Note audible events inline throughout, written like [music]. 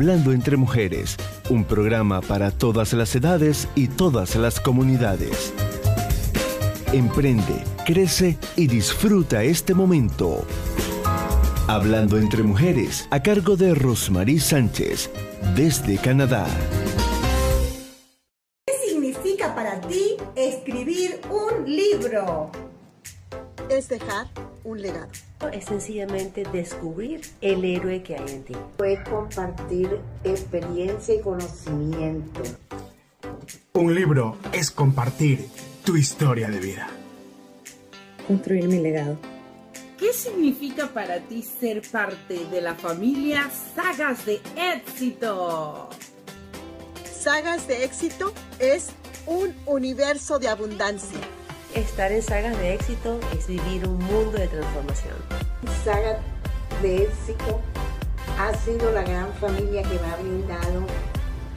Hablando entre mujeres, un programa para todas las edades y todas las comunidades. Emprende, crece y disfruta este momento. Hablando entre mujeres, a cargo de Rosmarie Sánchez, desde Canadá. ¿Qué significa para ti escribir un libro? Es dejar un legado es sencillamente descubrir el héroe que hay en ti. Fue compartir experiencia y conocimiento. Un libro es compartir tu historia de vida. Construir mi legado. ¿Qué significa para ti ser parte de la familia Sagas de Éxito? Sagas de Éxito es un universo de abundancia Estar en sagas de éxito es vivir un mundo de transformación. Saga de éxito ha sido la gran familia que me ha brindado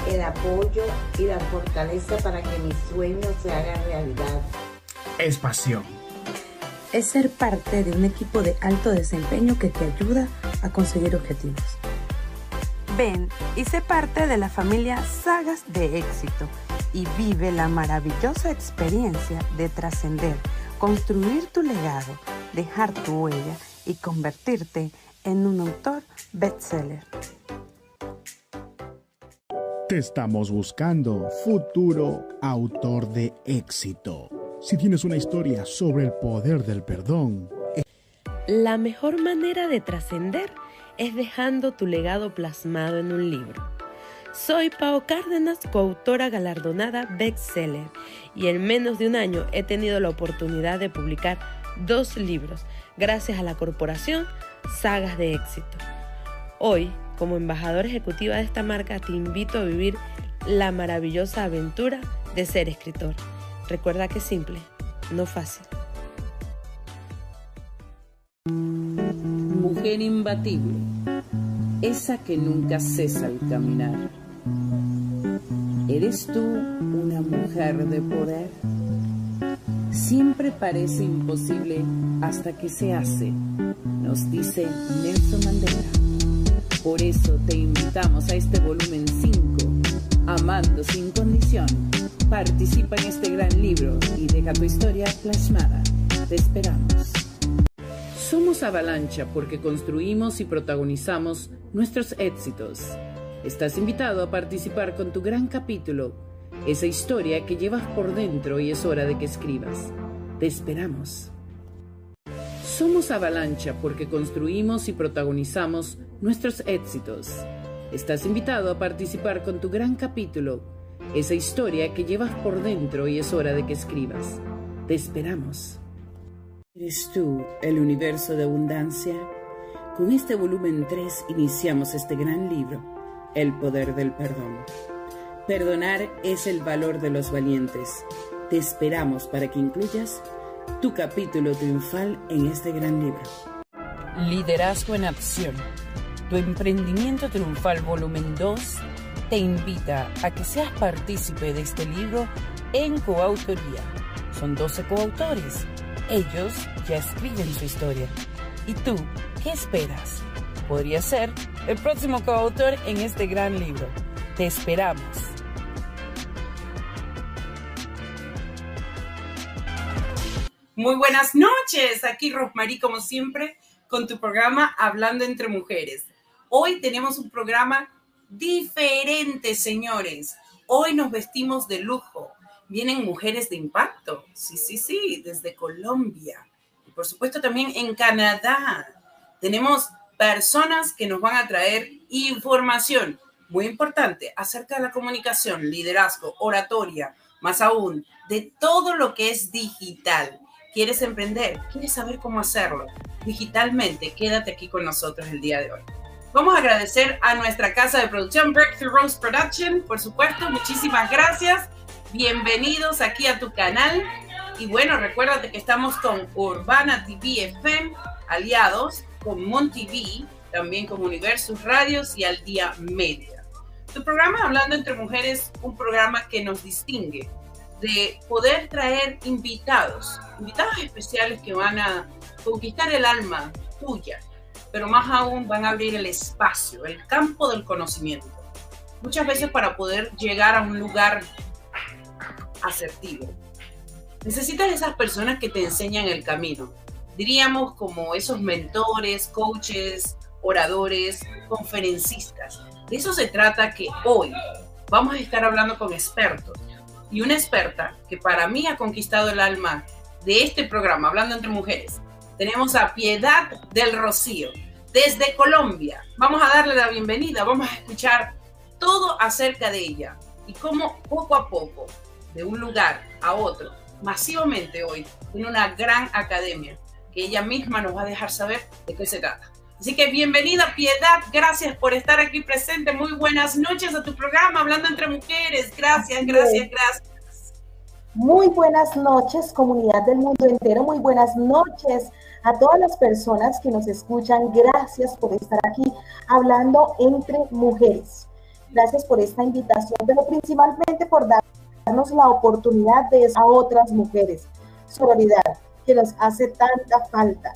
el apoyo y la fortaleza para que mis sueños se hagan realidad. Es pasión. Es ser parte de un equipo de alto desempeño que te ayuda a conseguir objetivos. Ven y sé parte de la familia Sagas de Éxito y vive la maravillosa experiencia de trascender, construir tu legado, dejar tu huella y convertirte en un autor bestseller. Te estamos buscando, futuro autor de éxito. Si tienes una historia sobre el poder del perdón, la mejor manera de trascender es dejando tu legado plasmado en un libro. Soy Pau Cárdenas, coautora galardonada bestseller, y en menos de un año he tenido la oportunidad de publicar dos libros gracias a la corporación Sagas de Éxito. Hoy, como embajadora ejecutiva de esta marca, te invito a vivir la maravillosa aventura de ser escritor. Recuerda que es simple, no fácil. Mujer imbatible, esa que nunca cesa al caminar ¿Eres tú una mujer de poder? Siempre parece imposible hasta que se hace, nos dice Nelson Mandela. Por eso te invitamos a este volumen 5, Amando sin condición. Participa en este gran libro y deja tu historia plasmada. Te esperamos. Somos Avalancha porque construimos y protagonizamos nuestros éxitos. Estás invitado a participar con tu gran capítulo, esa historia que llevas por dentro y es hora de que escribas. Te esperamos. Somos Avalancha porque construimos y protagonizamos nuestros éxitos. Estás invitado a participar con tu gran capítulo, esa historia que llevas por dentro y es hora de que escribas. Te esperamos. ¿Eres tú el universo de abundancia? Con este volumen 3 iniciamos este gran libro el poder del perdón. Perdonar es el valor de los valientes. Te esperamos para que incluyas tu capítulo triunfal en este gran libro. Liderazgo en acción. Tu emprendimiento triunfal volumen 2 te invita a que seas partícipe de este libro en coautoría. Son 12 coautores. Ellos ya escriben su historia. ¿Y tú qué esperas? Podría ser el próximo coautor en este gran libro. Te esperamos. Muy buenas noches, aquí Rosmarie como siempre con tu programa Hablando entre Mujeres. Hoy tenemos un programa diferente, señores. Hoy nos vestimos de lujo. Vienen mujeres de impacto. Sí, sí, sí, desde Colombia. Y por supuesto también en Canadá. Tenemos personas que nos van a traer información muy importante acerca de la comunicación, liderazgo, oratoria, más aún, de todo lo que es digital. ¿Quieres emprender? ¿Quieres saber cómo hacerlo? Digitalmente, quédate aquí con nosotros el día de hoy. Vamos a agradecer a nuestra casa de producción, Breakthrough Rose Production, por supuesto. Muchísimas gracias. Bienvenidos aquí a tu canal. Y bueno, recuérdate que estamos con Urbana TV FM, aliados con Mon también con Universus Radios y Al Día Media. Tu programa Hablando entre Mujeres, un programa que nos distingue de poder traer invitados, invitados especiales que van a conquistar el alma tuya, pero más aún van a abrir el espacio, el campo del conocimiento. Muchas veces para poder llegar a un lugar asertivo. Necesitas esas personas que te enseñan el camino. Diríamos como esos mentores, coaches, oradores, conferencistas. De eso se trata que hoy vamos a estar hablando con expertos. Y una experta que para mí ha conquistado el alma de este programa, Hablando entre Mujeres, tenemos a Piedad del Rocío, desde Colombia. Vamos a darle la bienvenida, vamos a escuchar todo acerca de ella y cómo poco a poco, de un lugar a otro, masivamente hoy, en una gran academia, que ella misma nos va a dejar saber de qué se trata. Así que bienvenida Piedad, gracias por estar aquí presente. Muy buenas noches a tu programa, Hablando entre Mujeres. Gracias, gracias, gracias. Muy buenas noches, comunidad del mundo entero. Muy buenas noches a todas las personas que nos escuchan, gracias por estar aquí hablando entre mujeres. Gracias por esta invitación, pero principalmente por darnos la oportunidad de a otras mujeres. Sororidad, que nos hace tanta falta.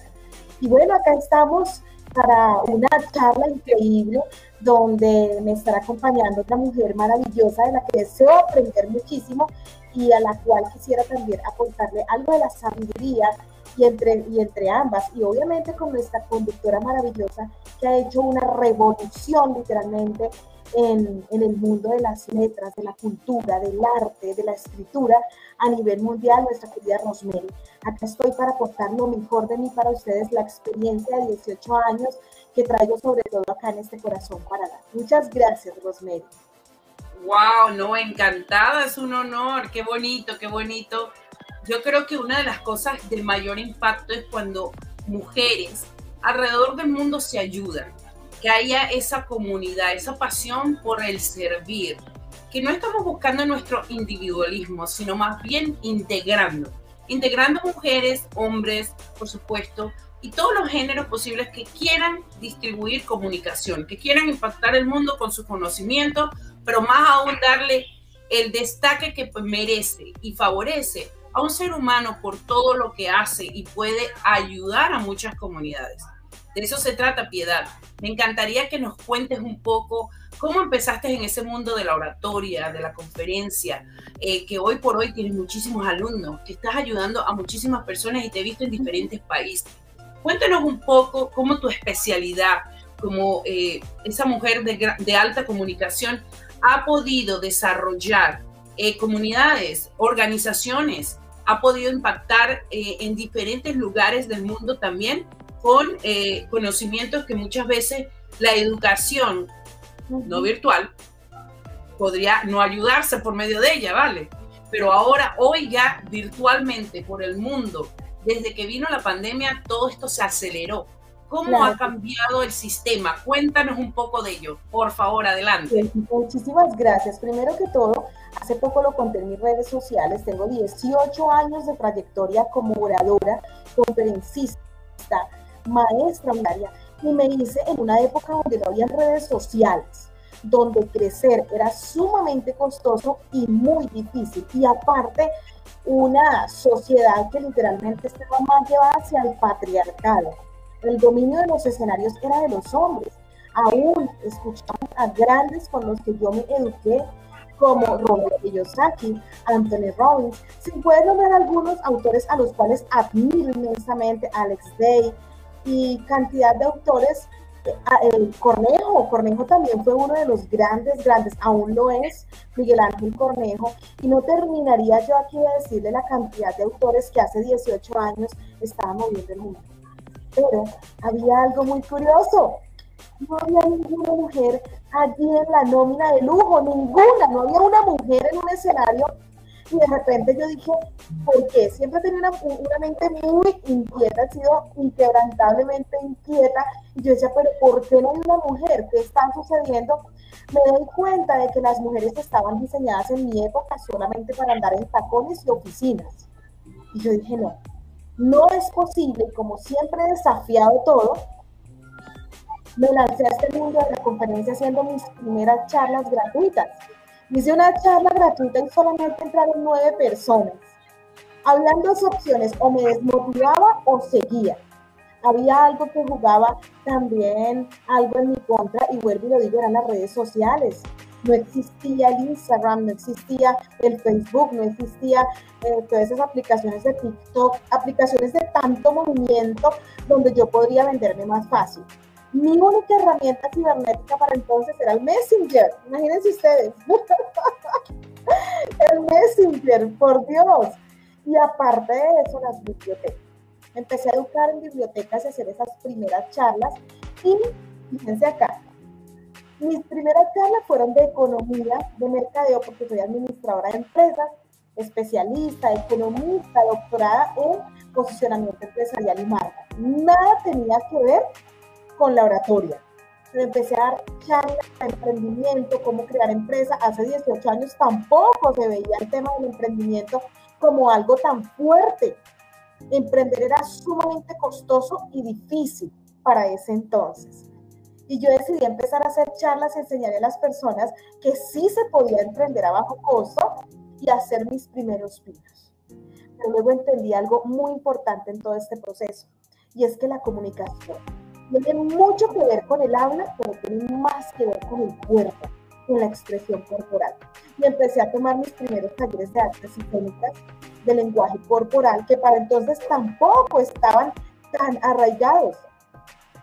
Y bueno, acá estamos para una charla increíble donde me estará acompañando otra mujer maravillosa de la que deseo aprender muchísimo y a la cual quisiera también aportarle algo de la sabiduría y entre, y entre ambas, y obviamente con nuestra conductora maravillosa que ha hecho una revolución literalmente en, en, el mundo de las letras, de la cultura, del arte, de la escritura a nivel mundial, nuestra querida Rosemary. Acá estoy para aportar lo mejor de mí para ustedes, la experiencia de 18 años que traigo sobre todo acá en este corazón para dar. Muchas gracias, Rosemary. Wow, no, encantada, es un honor, qué bonito, qué bonito yo creo que una de las cosas de mayor impacto es cuando mujeres alrededor del mundo se ayudan, que haya esa comunidad, esa pasión por el servir, que no estamos buscando nuestro individualismo, sino más bien integrando, integrando mujeres, hombres, por supuesto, y todos los géneros posibles que quieran distribuir comunicación, que quieran impactar el mundo con su conocimiento, pero más aún darle el destaque que merece y favorece a un ser humano por todo lo que hace y puede ayudar a muchas comunidades. De eso se trata, Piedad. Me encantaría que nos cuentes un poco cómo empezaste en ese mundo de la oratoria, de la conferencia, eh, que hoy por hoy tienes muchísimos alumnos, que estás ayudando a muchísimas personas y te he visto en diferentes países. Cuéntanos un poco cómo tu especialidad, como eh, esa mujer de, alta comunicación, ha podido desarrollar eh, comunidades, organizaciones, ha podido impactar en diferentes lugares del mundo también con eh, conocimientos que muchas veces la educación no virtual podría no ayudarse por medio de ella, ¿vale? Pero ahora, hoy ya virtualmente por el mundo, desde que vino la pandemia, todo esto se aceleró. ¿Cómo ha cambiado el sistema? Cuéntanos un poco de ello. Por favor, adelante. Muchísimas gracias. Primero que todo, Hace poco lo conté en mis redes sociales, tengo 18 años de trayectoria como oradora, conferencista, maestra área, y me hice en una época donde no había redes sociales, donde crecer era sumamente costoso y muy difícil. Y aparte, una sociedad que literalmente estaba más llevada hacia el patriarcado. El dominio de los escenarios era de los hombres. Aún escuchamos a grandes con los que yo me eduqué como Robert Kiyosaki, Anthony Robbins. Si puedes nombrar algunos autores a los cuales admiro inmensamente, Alex Day y cantidad de autores, el Cornejo, Cornejo también fue uno de los grandes, grandes, aún lo es, Miguel Ángel Cornejo, y no terminaría yo aquí de decirle la cantidad de autores que hace 18 años estaban moviendo el mundo. Pero había algo muy curioso, no había ninguna mujer allí en la nómina de lujo, ninguna, no había una mujer en un escenario y de repente yo dije, ¿por qué? Siempre tenido una, una, mente muy inquieta, he sido inquebrantablemente inquieta. Y yo decía, pero ¿por qué no hay una mujer? ¿Qué está sucediendo? Me doy cuenta de que las mujeres estaban diseñadas en mi época solamente para andar en tacones y oficinas. Y yo dije, no, no es posible. Y como siempre he desafiado todo, me lancé a este mundo de la conferencia haciendo mis primeras charlas gratuitas. Hice una charla gratuita y solamente entraron nueve personas. Hablando de opciones, o me desmotivaba o seguía. Había algo que jugaba también algo en mi contra, y vuelvo y lo digo, eran las redes sociales. No existía el Instagram, no existía el Facebook, no existía eh, todas esas aplicaciones de TikTok, aplicaciones de tanto movimiento donde yo podría venderme más fácil. Mi única herramienta cibernética para entonces era el Messenger. Imagínense ustedes. [laughs] el Messenger, por Dios. Y aparte de eso, las bibliotecas. Empecé a educar en bibliotecas y hacer esas primeras charlas. Y fíjense acá, mis primeras charlas fueron de economía, de mercadeo, porque soy administradora de empresas, especialista, economista, doctorada en posicionamiento empresarial y marca. Nada tenía que ver con la oratoria. empecé a dar charlas de emprendimiento, cómo crear empresa. Hace 18 años tampoco se veía el tema del emprendimiento como algo tan fuerte. Emprender era sumamente costoso y difícil para ese entonces. Y yo decidí empezar a hacer charlas y enseñarle a las personas que sí se podía emprender a bajo costo y hacer mis primeros pinos. Pero luego entendí algo muy importante en todo este proceso, y es que la comunicación tiene mucho que ver con el habla, pero tiene más que ver con el cuerpo, con la expresión corporal. Y empecé a tomar mis primeros talleres de artes y técnicas de lenguaje corporal, que para entonces tampoco estaban tan arraigados.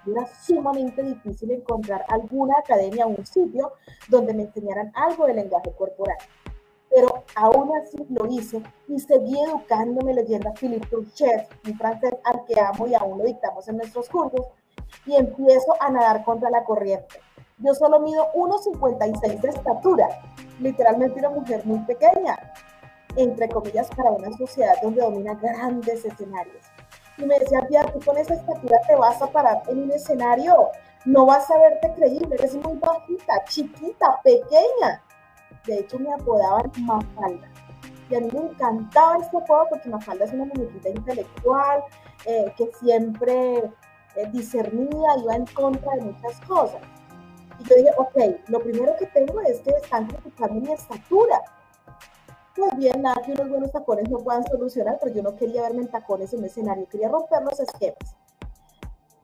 Era sumamente difícil encontrar alguna academia o un sitio donde me enseñaran algo de lenguaje corporal. Pero aún así lo hice y seguí educándome leyendo a Philippe Turchet, un francés al que amo y aún lo dictamos en nuestros cursos, y empiezo a nadar contra la corriente. Yo solo mido 1,56 de estatura, literalmente una mujer muy pequeña, entre comillas, para una sociedad donde domina grandes escenarios. Y me decía, Pia, tú con esa estatura te vas a parar en un escenario, no vas a verte creíble, eres muy bajita, chiquita, pequeña. De hecho, me apodaban Mafalda. Y a mí me encantaba este apodo porque Mafalda es una muñequita intelectual, eh, que siempre eh, discernía, iba en contra de muchas cosas. Y yo dije, ok, lo primero que tengo es que están criticando mi estatura. Pues bien, nada que unos buenos tacones no puedan solucionar, pero yo no quería verme en tacones en un escenario, quería romper los esquemas.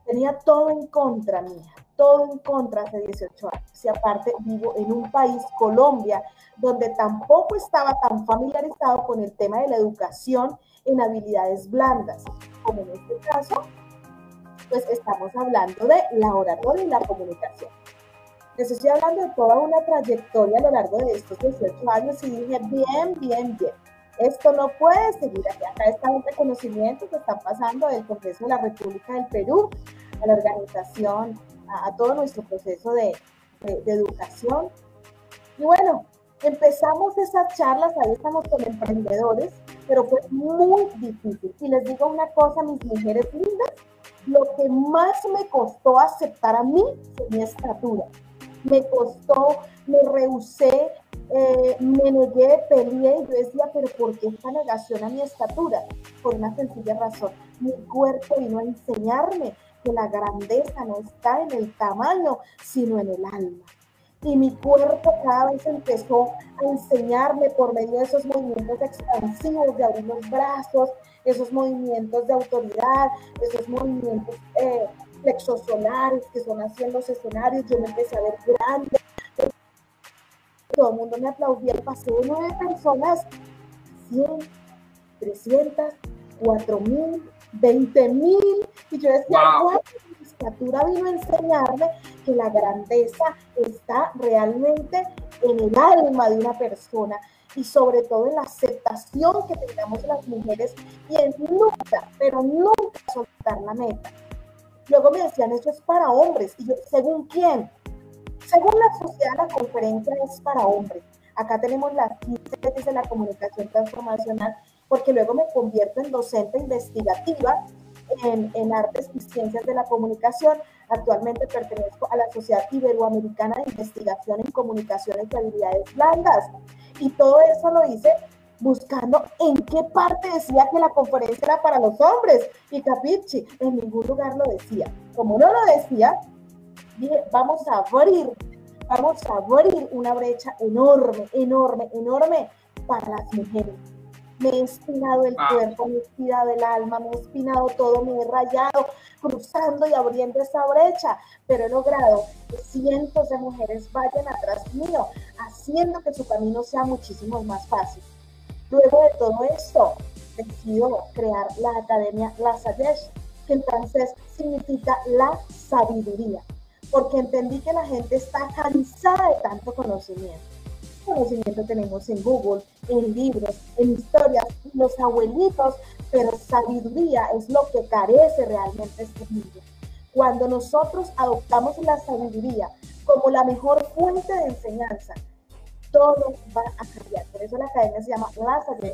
Tenía todo en contra mía, todo en contra hace 18 años. Y aparte vivo en un país, Colombia, donde tampoco estaba tan familiarizado con el tema de la educación en habilidades blandas, como en este caso pues estamos hablando de la oratoria y la comunicación. Les estoy hablando de toda una trayectoria a lo largo de estos 18 años y dije, bien, bien, bien, esto no puede seguir aquí. Acá está un reconocimiento que está pasando del Congreso de la República del Perú, a la organización, a, todo nuestro proceso de, de, de educación. Y bueno, empezamos esas charlas, ahí estamos con emprendedores, pero fue muy difícil. Y les digo una cosa, mis mujeres lindas, lo que más me costó aceptar a mí fue mi estatura. Me costó, me rehusé, eh, me negué, peleé y yo decía, pero ¿por qué esta negación a mi estatura? Por una sencilla razón. Mi cuerpo vino a enseñarme que la grandeza no está en el tamaño, sino en el alma. Y mi cuerpo cada vez empezó a enseñarme por medio de esos movimientos expansivos, de abrir los brazos, esos movimientos de autoridad, esos movimientos eh, flexosolares que son así en los escenarios, yo me empecé a ver grande, todo el mundo me aplaudía, pasé de nueve personas, 100, 300, 4 mil, 20 mil, y yo decía, wow. Literatura vino a enseñarme que la grandeza está realmente en el alma de una persona y sobre todo en la aceptación que tengamos las mujeres y en nunca, pero nunca soltar la meta. Luego me decían, eso es para hombres. Y yo, ¿según quién? Según la sociedad, la conferencia es para hombres. Acá tenemos las 15 de la comunicación transformacional, porque luego me convierto en docente investigativa en, en, artes y ciencias de la comunicación. Actualmente pertenezco a la Sociedad Iberoamericana de Investigación en Comunicaciones y Habilidades Blandas. Y todo eso lo hice buscando en qué parte decía que la conferencia era para los hombres. Y Capichi, en ningún lugar lo decía. Como no lo decía, dije, vamos a abrir, vamos a abrir una brecha enorme, enorme, enorme para las mujeres. Me he espinado el cuerpo, me he espinado el alma, me he espinado todo, me he rayado, cruzando y abriendo esa brecha, pero he logrado que cientos de mujeres vayan atrás mío, haciendo que su camino sea muchísimo más fácil. Luego de todo esto, decido crear la Academia La Sayesh, que en francés significa la sabiduría, porque entendí que la gente está cansada de tanto conocimiento. Conocimiento tenemos en Google, en libros, en historias, los abuelitos, pero sabiduría es lo que carece realmente este mundo. Cuando nosotros adoptamos la sabiduría como la mejor fuente de enseñanza, todo va a cambiar. Por eso la academia se llama La que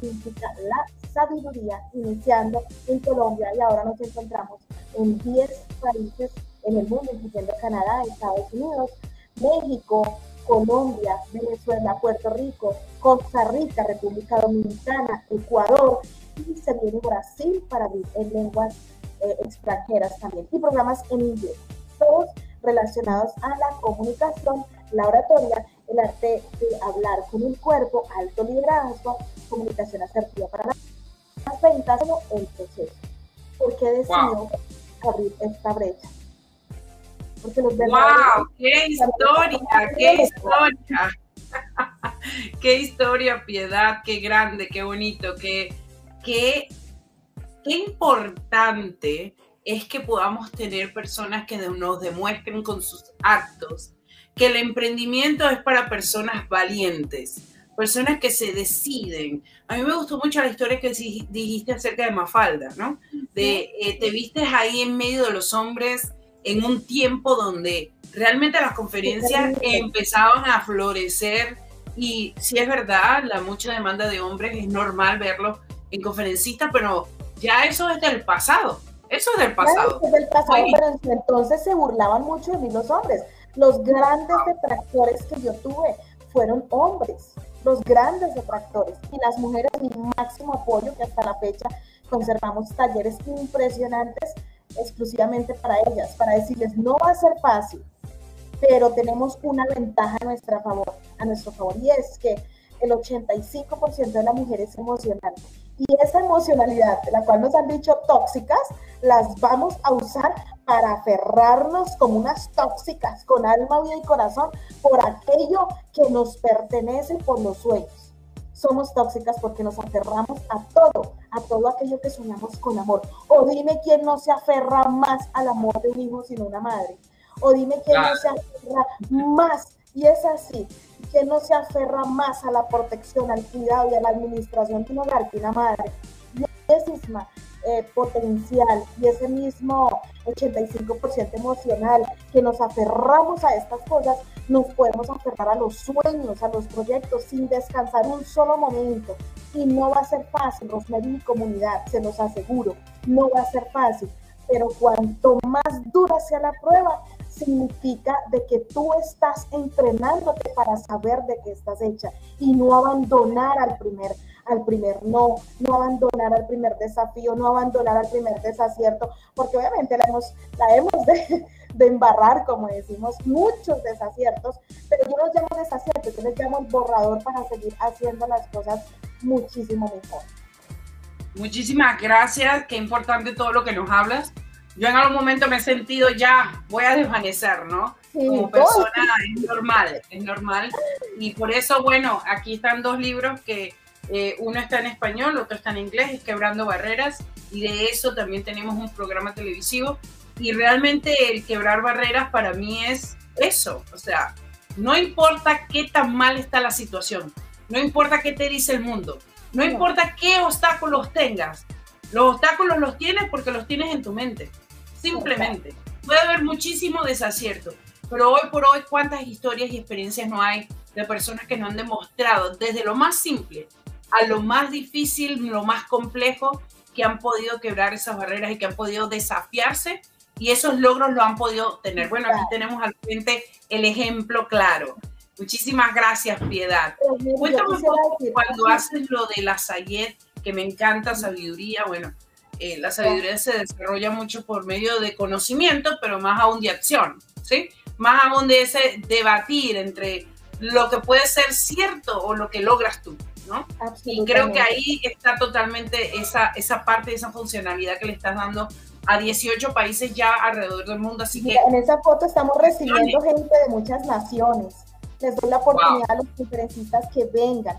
significa la sabiduría, iniciando en Colombia y ahora nos encontramos en 10 países en el mundo, incluyendo Canadá, Estados Unidos, México, Colombia, Venezuela, Puerto Rico, Costa Rica, República Dominicana, Ecuador y se viene Brasil para en lenguas eh, extranjeras también y programas en inglés, todos relacionados a la comunicación, la oratoria el arte de hablar con el cuerpo, alto liderazgo, comunicación asertiva para las ventas, como el proceso. ¿Por qué decidió abrir esta brecha? Porque los ¡Wow! ¡Qué historia! ¡Qué historia! [laughs] ¡Qué historia, Piedad! ¡Qué grande! ¡Qué bonito! ¡Qué, qué, qué importante! es que podamos tener personas que nos demuestren con sus actos que el emprendimiento es para personas valientes, personas que se deciden. A mí me gustó mucho la historia que dijiste acerca de Mafalda, ¿no? De eh, te vistes ahí en medio de los hombres en un tiempo donde realmente las conferencias empezaban a florecer y si es verdad, la mucha demanda de hombres es normal verlos en conferencistas, pero ya eso es del pasado. Eso es del pasado. es del pasado, pero entonces se burlaban mucho de mí los hombres. Los grandes detractores que yo tuve fueron hombres, los grandes detractores. Y las mujeres, mi máximo apoyo, que hasta la fecha conservamos talleres impresionantes exclusivamente para ellas, para decirles, no va a ser fácil, pero tenemos una ventaja a, nuestra favor, a nuestro favor, y es que el 85% de la mujer es emocional. Y esa emocionalidad, la cual nos han dicho tóxicas, las vamos a usar para aferrarnos como unas tóxicas, con alma, vida y corazón, por aquello que nos pertenece por los sueños. Somos tóxicas porque nos aferramos a todo, a todo aquello que soñamos con amor. O dime quién no se aferra más al amor de un hijo sino una madre. O dime quién no se aferra más, y es así, que no se aferra más a la protección, al cuidado y a la administración de un hogar que una madre. Y es misma eh, potencial y ese mismo 85% emocional que nos aferramos a estas cosas, nos podemos aferrar a los sueños, a los proyectos sin descansar un solo momento. Y no va a ser fácil, Rosemary y comunidad, se los aseguro, no va a ser fácil. Pero cuanto más dura sea la prueba, significa de que tú estás entrenándote para saber de qué estás hecha y no abandonar al primer al primer no, no abandonar al primer desafío, no abandonar al primer desacierto, porque obviamente la hemos, la hemos de, embarrar, como decimos, muchos desaciertos, pero yo los llamo desaciertos, yo les llamo el borrador para seguir haciendo las cosas muchísimo mejor. Muchísimas gracias, qué importante todo lo que nos hablas. Yo en algún momento me he sentido ya, voy a desvanecer, ¿no? Como persona es normal, es normal. Y por eso, bueno, aquí están dos libros que eh, uno está en español, otro está en inglés, es Quebrando Barreras, y de eso también tenemos un programa televisivo y realmente el quebrar barreras para mí es eso, o sea, no importa qué tan mal está la situación, no importa qué te dice el mundo, no importa qué obstáculos tengas, los obstáculos los tienes porque los tienes en tu mente, simplemente. Puede haber muchísimo desacierto, pero hoy por hoy, ¿cuántas historias y experiencias no hay de personas que no han demostrado desde lo más simple a lo más difícil, lo más complejo, que han podido quebrar esas barreras y que han podido desafiarse y esos logros lo han podido tener. Bueno, aquí tenemos al frente el ejemplo claro. Muchísimas gracias, Piedad. Cuéntame un poco cuando haces lo de la Sayed, que me encanta sabiduría. Bueno, eh, la sabiduría se desarrolla mucho por medio de conocimiento, pero más aún de acción, ¿sí? Más aún de ese debatir entre lo que puede ser cierto o lo que logras tú, ¿no? Y creo que ahí está totalmente esa, esa parte, esa funcionalidad que le estás dando a 18 países ya alrededor del mundo. Así que en esa foto estamos recibiendo gente de muchas naciones. Les doy la oportunidad a los conferencistas que vengan.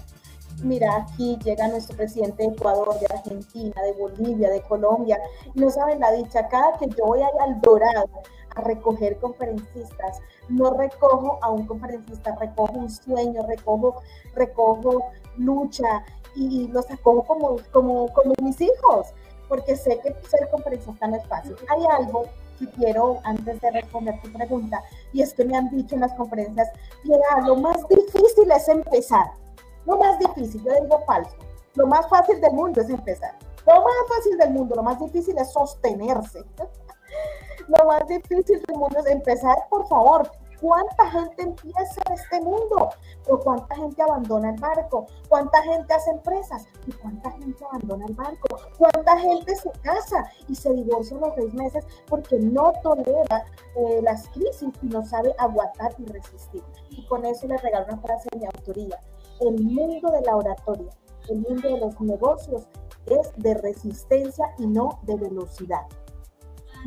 Mira, aquí llega nuestro presidente de Ecuador, de Argentina, de Bolivia, de Colombia. No saben la dicha, cada que yo voy al Dorado a recoger conferencistas, no recojo a un conferencista, recojo un sueño, recojo, recojo lucha y los acojo como, como, como mis hijos porque sé que ser conferencista no es fácil. Hay algo que quiero, antes de responder tu pregunta, y es que me han dicho en las conferencias, mira, lo más difícil es empezar. Lo más difícil, yo digo falso. Lo más fácil del mundo es empezar. Lo más fácil del mundo, lo más difícil es sostenerse. [laughs] lo más difícil del mundo es empezar, por favor, ¿Cuánta gente empieza en este mundo? ¿O cuánta gente abandona el barco? ¿Cuánta gente hace empresas? ¿Y cuánta gente abandona el barco? ¿Cuánta gente se casa y se divorcia a los seis meses porque no tolera eh, las crisis y no sabe aguantar y resistir? Y con eso le regalo una frase de mi autoría. El mundo de la oratoria, el mundo de los negocios es de resistencia y no de velocidad.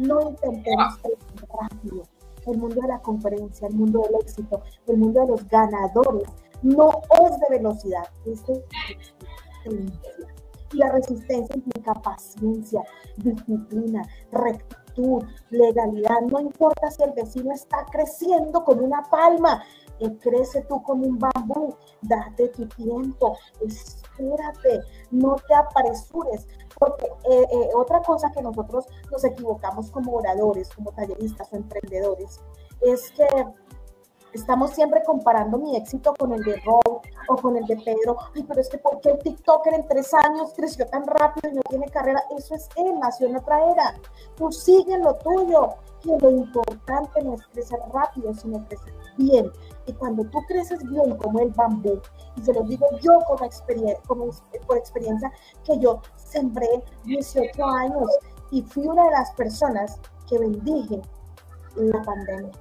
No intentemos rápido el mundo de la conferencia, el mundo del éxito, el mundo de los ganadores, no es de velocidad, es de resistencia. Y la resistencia implica paciencia, disciplina, rectitud, legalidad. No importa si el vecino está creciendo con una palma, crece tú como un bambú, date tu tiempo, espérate, no te apresures, porque eh, eh, otra cosa que nosotros nos equivocamos como oradores, como talleristas o emprendedores, es que estamos siempre comparando mi éxito con el de Rob o con el de Pedro. Ay, pero es que ¿por qué el TikToker en tres años creció tan rápido y no tiene carrera? Eso es él, nació en otra era. Tú sigue lo tuyo, que lo importante no es crecer rápido, sino crecer bien. Y cuando tú creces bien como el bambú, y se lo digo yo como, experiencia, como por experiencia, que yo sembré 18 años y fui una de las personas que bendije la pandemia.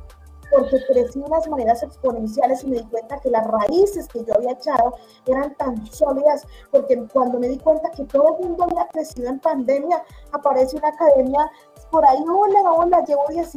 Porque crecí de unas maneras exponenciales y me di cuenta que las raíces que yo había echado eran tan sólidas, porque cuando me di cuenta que todo el mundo había crecido en pandemia, aparece una academia por ahí, hola, hola, llevo 10,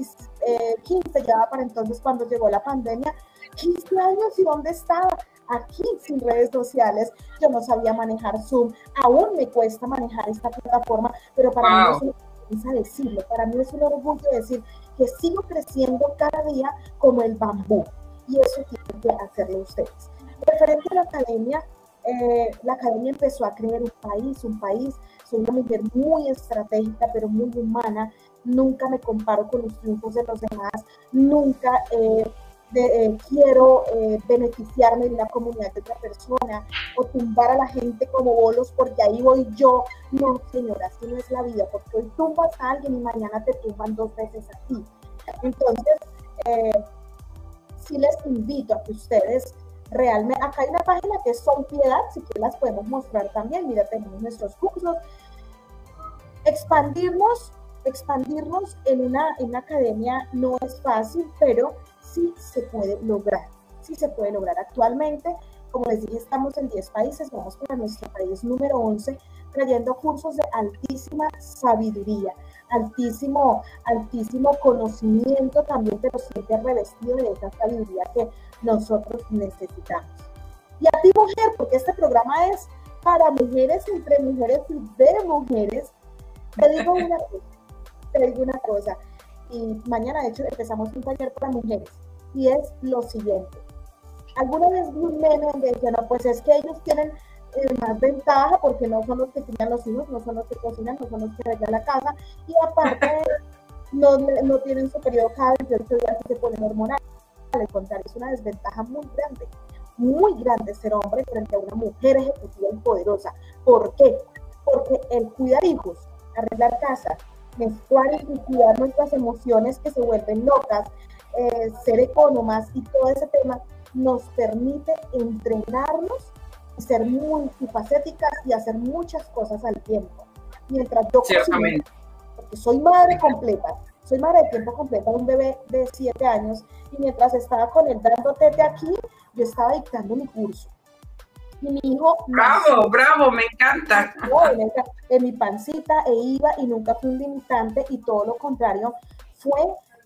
15 ya para entonces cuando llegó la pandemia, 15 años y dónde estaba. Aquí sin redes sociales, yo no sabía manejar Zoom, aún me cuesta manejar esta plataforma, pero para mí es una vergüenza decirlo, para mí es un orgullo decir que sigo creciendo cada día como el bambú y eso tiene que hacerlo ustedes. Referente a la academia, eh, la academia empezó a creer un país, un país, soy una mujer muy estratégica, pero muy humana, nunca me comparo con los triunfos de los demás, nunca eh, eh, quiero eh, beneficiarme de la comunidad de otra persona o tumbar a la gente como bolos porque ahí voy yo. No, señora, así no es la vida, porque hoy tumbas a alguien y mañana te tumban dos veces a ti. Entonces, eh, sí les invito a que ustedes realmente, acá hay una página que es Son Piedad, si que las podemos mostrar también, mira, tenemos nuestros cursos. Expandirnos, expandirnos en una, en una academia no es fácil, pero sí se puede lograr, sí se puede lograr actualmente. Como les dije, estamos en 10 países, vamos para nuestro país número 11, trayendo cursos de altísima sabiduría, altísimo, altísimo conocimiento también, pero siempre revestido de esa sabiduría que nosotros necesitamos. Y a ti, mujer, porque este programa es para mujeres, entre mujeres y de mujeres, te digo una cosa, te digo una cosa, y mañana de hecho empezamos un taller para mujeres y es lo siguiente. Alguna vez vi un meme donde no, pues es que ellos tienen eh, más ventaja porque no son los que crían los hijos, no son los que cocinan, no son los que arreglan la casa y aparte [laughs] no, no tienen su periodo cada 28 días que se ponen hormonales. Al contrario, es una desventaja muy grande, muy grande ser hombre frente a una mujer ejecutiva y poderosa. ¿Por qué? Porque el cuidar hijos, arreglar casa, menstruar y cuidar nuestras emociones que se vuelven locas, eh, ser económicas y todo ese tema nos permite entrenarnos ser multifacéticas y hacer muchas cosas al tiempo. Mientras yo porque soy madre completa, soy madre de tiempo completa de un bebé de 7 años y mientras estaba con él dando tete aquí, yo estaba dictando mi curso. Y mi hijo... Bravo, bravo, [laughs] me encanta. En mi pancita e iba y nunca fue un limitante y todo lo contrario, fue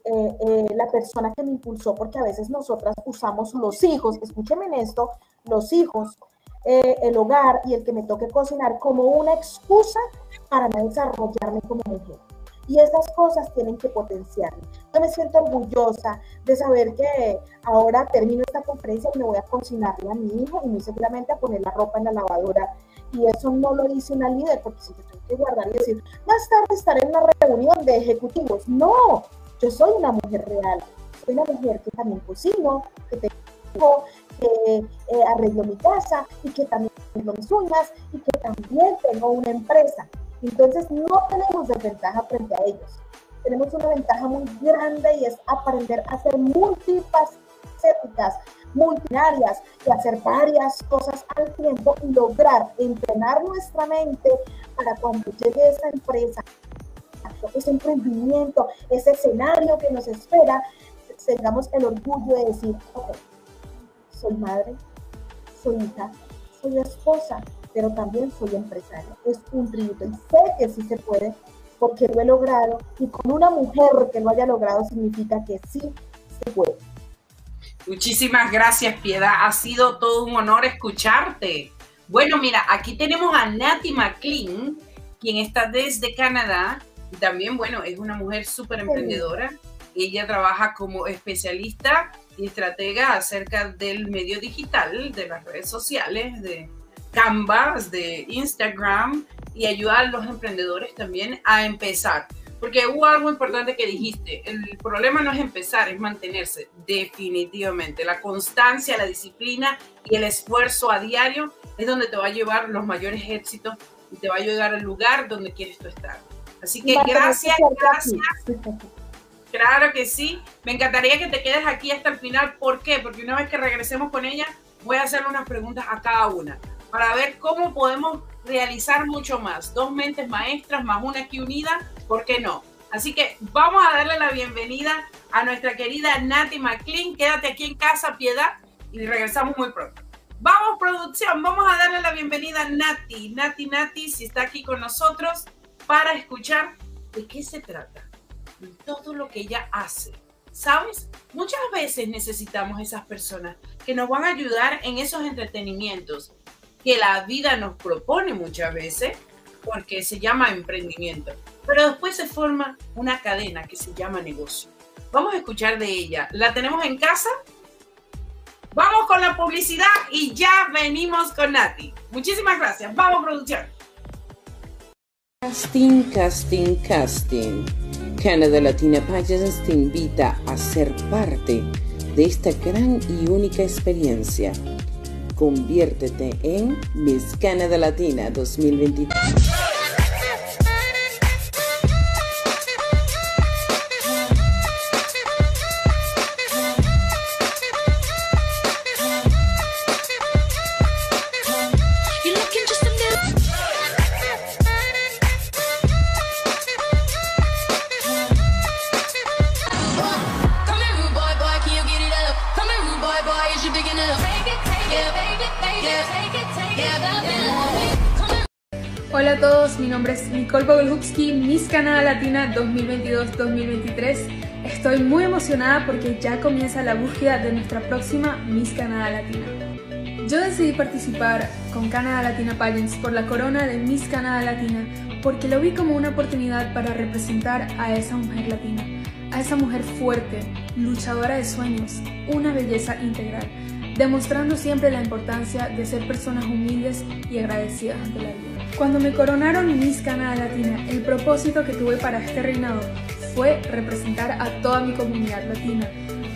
eh, eh, la persona que me impulsó, porque a veces nosotras usamos los hijos, escúcheme en esto, los hijos eh, el hogar y el que me toque cocinar como una excusa para no desarrollarme como mujer. Y esas cosas tienen que potenciarme. Yo me siento orgullosa de saber que ahora termino esta conferencia y me voy a cocinarle a mi hijo y muy seguramente a poner la ropa en la lavadora. Y eso no lo dice una líder, porque si yo tengo que guardar y decir, más tarde estaré en una reunión de ejecutivos. No, yo soy una mujer real. Soy una mujer que también cocino, que tengo que eh, arreglo mi casa y que también tengo mis uñas y que también tengo una empresa. Entonces no tenemos desventaja frente a ellos. Tenemos una ventaja muy grande y es aprender a ser multifacéticas, multinarias y hacer varias cosas al tiempo y lograr entrenar nuestra mente para cuando llegue esa empresa, ese emprendimiento, ese escenario que nos espera, tengamos el orgullo de decir, soy madre, soy hija, soy esposa, pero también soy empresaria. Es un tributo y sé que sí se puede porque lo he logrado y con una mujer que lo haya logrado significa que sí se puede. Muchísimas gracias, Piedad. Ha sido todo un honor escucharte. Bueno, mira, aquí tenemos a Nati McLean, quien está desde Canadá y también, bueno, es una mujer súper emprendedora. Ella trabaja como especialista y estratega acerca del medio digital, de las redes sociales, de Canvas, de Instagram y ayuda a los emprendedores también a empezar. Porque hubo algo importante que dijiste, el problema no es empezar, es mantenerse, definitivamente. La constancia, la disciplina y el esfuerzo a diario es donde te va a llevar los mayores éxitos y te va a llevar al lugar donde quieres tú estar. Así que gracias, gracias. Claro que sí. Me encantaría que te quedes aquí hasta el final. ¿Por qué? Porque una vez que regresemos con ella, voy a hacerle unas preguntas a cada una para ver cómo podemos realizar mucho más. Dos mentes maestras más una aquí unida, ¿por qué no? Así que vamos a darle la bienvenida a nuestra querida Nati McLean. Quédate aquí en casa, Piedad, y regresamos muy pronto. Vamos, producción, vamos a darle la bienvenida a Nati. Nati, Nati, si está aquí con nosotros, para escuchar de qué se trata todo lo que ella hace. ¿Sabes? Muchas veces necesitamos esas personas que nos van a ayudar en esos entretenimientos que la vida nos propone muchas veces, porque se llama emprendimiento. Pero después se forma una cadena que se llama negocio. Vamos a escuchar de ella. ¿La tenemos en casa? Vamos con la publicidad y ya venimos con Nati. Muchísimas gracias. Vamos, producción. Casting, casting, casting Canadá Latina Pageants te invita a ser parte de esta gran y única experiencia. Conviértete en Miss Canada Latina 2023. Nicole Bogolubski, Miss Canadá Latina 2022-2023. Estoy muy emocionada porque ya comienza la búsqueda de nuestra próxima Miss Canadá Latina. Yo decidí participar con Canadá Latina Pageants por la corona de Miss Canadá Latina porque lo vi como una oportunidad para representar a esa mujer latina a esa mujer fuerte, luchadora de sueños, una belleza integral, demostrando siempre la importancia de ser personas humildes y agradecidas ante la vida. Cuando me coronaron Miss Canadá Latina, el propósito que tuve para este reinado fue representar a toda mi comunidad latina,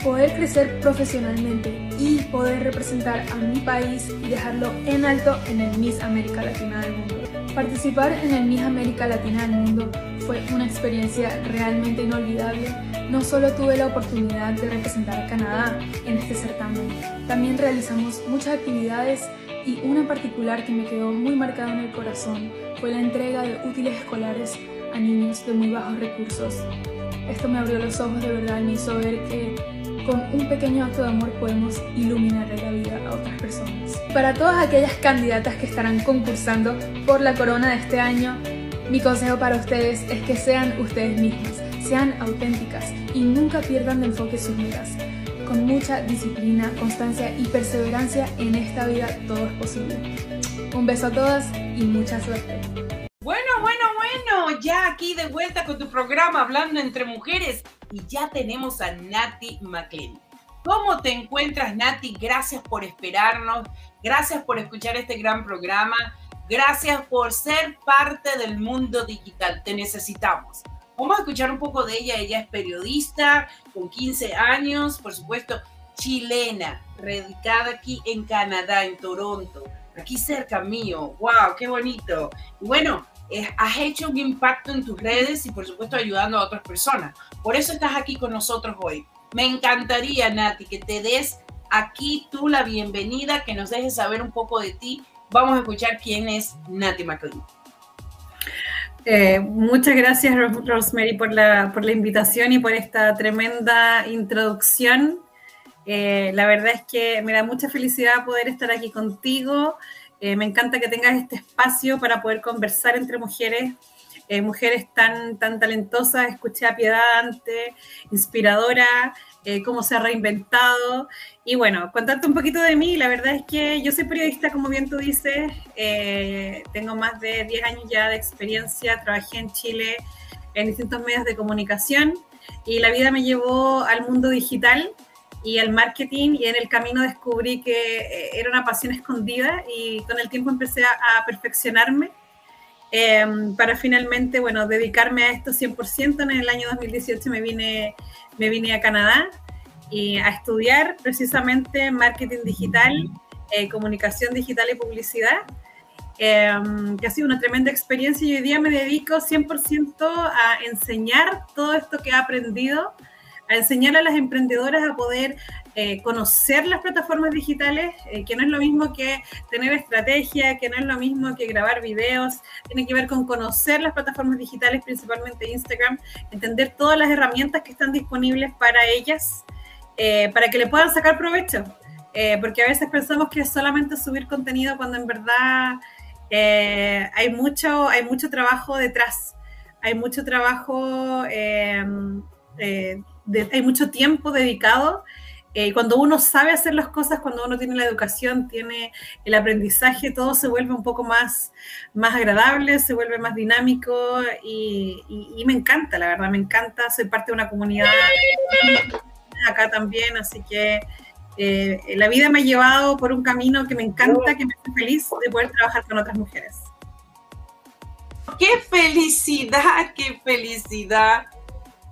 poder crecer profesionalmente y poder representar a mi país y dejarlo en alto en el Miss América Latina del mundo. Participar en el Miss América Latina del mundo fue una experiencia realmente inolvidable. No solo tuve la oportunidad de representar a Canadá en este certamen, también realizamos muchas actividades y una particular que me quedó muy marcada en el corazón fue la entrega de útiles escolares a niños de muy bajos recursos. Esto me abrió los ojos de verdad y me hizo ver que con un pequeño acto de amor podemos iluminar la vida a otras personas. Para todas aquellas candidatas que estarán concursando por la corona de este año, mi consejo para ustedes es que sean ustedes mismas, sean auténticas y nunca pierdan de enfoque sus metas. Con mucha disciplina, constancia y perseverancia en esta vida todo es posible. Un beso a todas y mucha suerte. Bueno, bueno, bueno, ya aquí de vuelta con tu programa Hablando entre Mujeres y ya tenemos a Nati McLean. ¿Cómo te encuentras, Nati? Gracias por esperarnos, gracias por escuchar este gran programa, gracias por ser parte del mundo digital. Te necesitamos. Vamos a escuchar un poco de ella. Ella es periodista con 15 años, por supuesto, chilena, radicada aquí en Canadá, en Toronto, aquí cerca mío. ¡Wow! ¡Qué bonito! Y bueno, eh, has hecho un impacto en tus redes y por supuesto ayudando a otras personas. Por eso estás aquí con nosotros hoy. Me encantaría, Nati, que te des aquí tú la bienvenida, que nos dejes saber un poco de ti. Vamos a escuchar quién es Nati McLean. Eh, muchas gracias, Rosemary, por la, invitación y por esta tremenda introducción. Eh, la verdad es que me da mucha felicidad poder estar aquí contigo. Eh, me encanta que tengas este espacio para poder conversar entre mujeres, mujeres tan, tan talentosas. Escuché a Piedad antes, inspiradora, eh, cómo se ha reinventado. Y bueno, contarte un poquito de mí. La verdad es que yo soy periodista, como bien tú dices. tengo más de 10 años ya de experiencia. Trabajé en Chile en distintos medios de comunicación y la vida me llevó al mundo digital y el marketing y en el camino descubrí que eh, era una pasión escondida y con el tiempo empecé a, perfeccionarme em, para finalmente, bueno, dedicarme a esto 100%. En el año 2018 me vine, me vine a Canadá y a estudiar precisamente marketing digital, eh, comunicación digital y publicidad. Em, que ha sido una tremenda experiencia y hoy día me dedico 100% a enseñar todo esto que he aprendido a enseñar a las emprendedoras a poder eh, conocer las plataformas digitales, eh, que no es lo mismo que tener estrategia, que no es lo mismo que grabar videos, tiene que ver con conocer las plataformas digitales, principalmente Instagram, entender todas las herramientas que están disponibles para ellas, eh, para que le puedan sacar provecho, porque a veces pensamos que es solamente subir contenido cuando en verdad hay, mucho, hay mucho trabajo detrás, hay mucho trabajo hay mucho tiempo dedicado. Eh, cuando uno sabe hacer las cosas, cuando uno tiene la educación, tiene el aprendizaje, todo se vuelve un poco más, más agradable, se vuelve más dinámico y, me encanta, la verdad, me encanta. Soy parte de una comunidad acá también, así que eh, la vida me ha llevado por un camino que me encanta, que me hace feliz de poder trabajar con otras mujeres. ¡Qué felicidad, qué felicidad!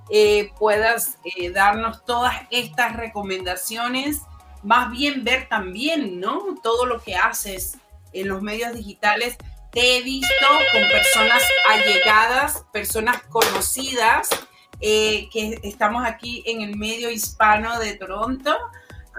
Eh, puedas eh, darnos todas estas recomendaciones, más bien ver también, ¿no? Todo lo que haces en los medios digitales. Te he visto con personas allegadas, personas conocidas, eh, que estamos aquí en el medio hispano de Toronto.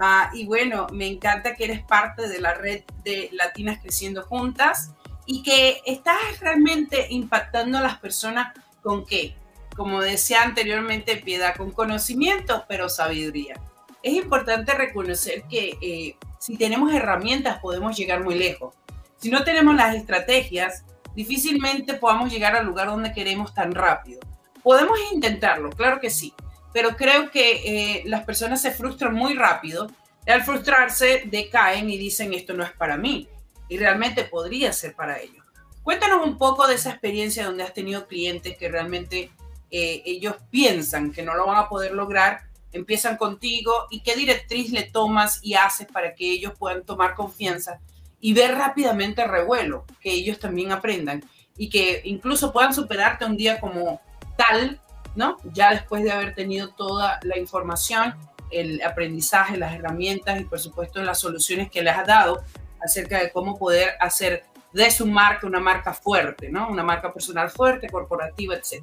Ah, y bueno, me encanta que eres parte de la red de Latinas Creciendo Juntas y que estás realmente impactando a las personas con qué? Como decía anteriormente, piedad con conocimiento, pero sabiduría. Es importante reconocer que eh, si tenemos herramientas podemos llegar muy lejos. Si no tenemos las estrategias, difícilmente podamos llegar al lugar donde queremos tan rápido. Podemos intentarlo, claro que sí, pero creo que eh, las personas se frustran muy rápido y al frustrarse decaen y dicen esto no es para mí y realmente podría ser para ellos. Cuéntanos un poco de esa experiencia donde has tenido clientes que realmente eh, ellos piensan que no lo van a poder lograr, empiezan contigo y qué directriz le tomas y haces para que ellos puedan tomar confianza y ver rápidamente el revuelo, que ellos también aprendan y que incluso puedan superarte un día como tal, ¿no? Ya después de haber tenido toda la información, el aprendizaje, las herramientas y por supuesto las soluciones que les has dado acerca de cómo poder hacer de su marca una marca fuerte, ¿no? Una marca personal fuerte, corporativa, etc.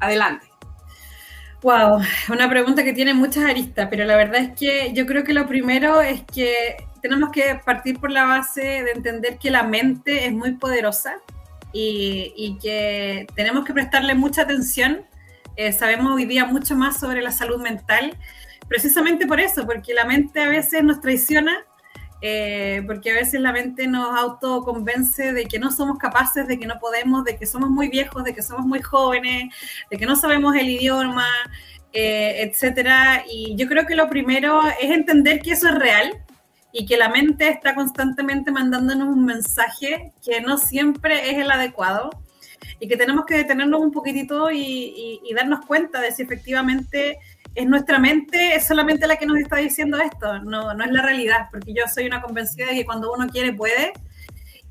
Adelante. Wow, una pregunta que tiene muchas aristas, pero la verdad es que yo creo que lo primero es que tenemos que partir por la base de entender que la mente es muy poderosa y, que tenemos que prestarle mucha atención. Eh, sabemos hoy día mucho más sobre la salud mental, precisamente por eso, porque la mente a veces nos traiciona eh, porque a veces la mente nos autoconvence de que no somos capaces, de que no podemos, de que somos muy viejos, de que somos muy jóvenes, de que no sabemos el idioma, eh, etcétera. Y yo creo que lo primero es entender que eso es real y que la mente está constantemente mandándonos un mensaje que no siempre es el adecuado y que tenemos que detenernos un poquitito y darnos cuenta de si efectivamente es nuestra mente, es solamente la que nos está diciendo esto, no, no es la realidad, porque yo soy una convencida de que cuando uno quiere, puede.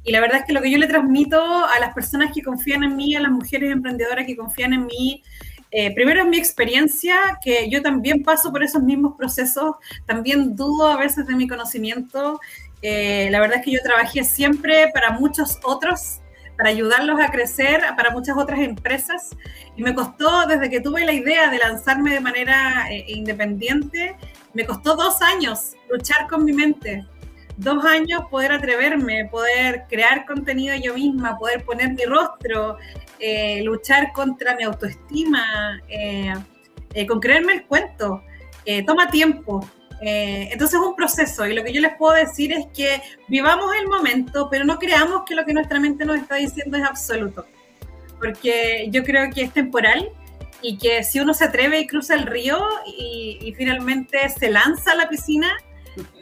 Y la verdad es que lo que yo le transmito a las personas que confían en mí, a las mujeres emprendedoras que confían en mí, eh, primero es mi experiencia, que yo también paso por esos mismos procesos, también dudo a veces de mi conocimiento. Eh, la verdad es que yo trabajé siempre para muchos otros para ayudarlos a crecer para muchas otras empresas. Y me costó, desde que tuve la idea de lanzarme de manera eh, independiente, me costó dos años luchar con mi mente. Dos años poder atreverme, poder crear contenido yo misma, poder poner mi rostro, eh, luchar contra mi autoestima, eh, con creerme el cuento. toma tiempo, eh, entonces es un proceso y lo que yo les puedo decir es que vivamos el momento, pero no creamos que lo que nuestra mente nos está diciendo es absoluto, porque yo creo que es temporal y que si uno se atreve y cruza el río y, finalmente se lanza a la piscina,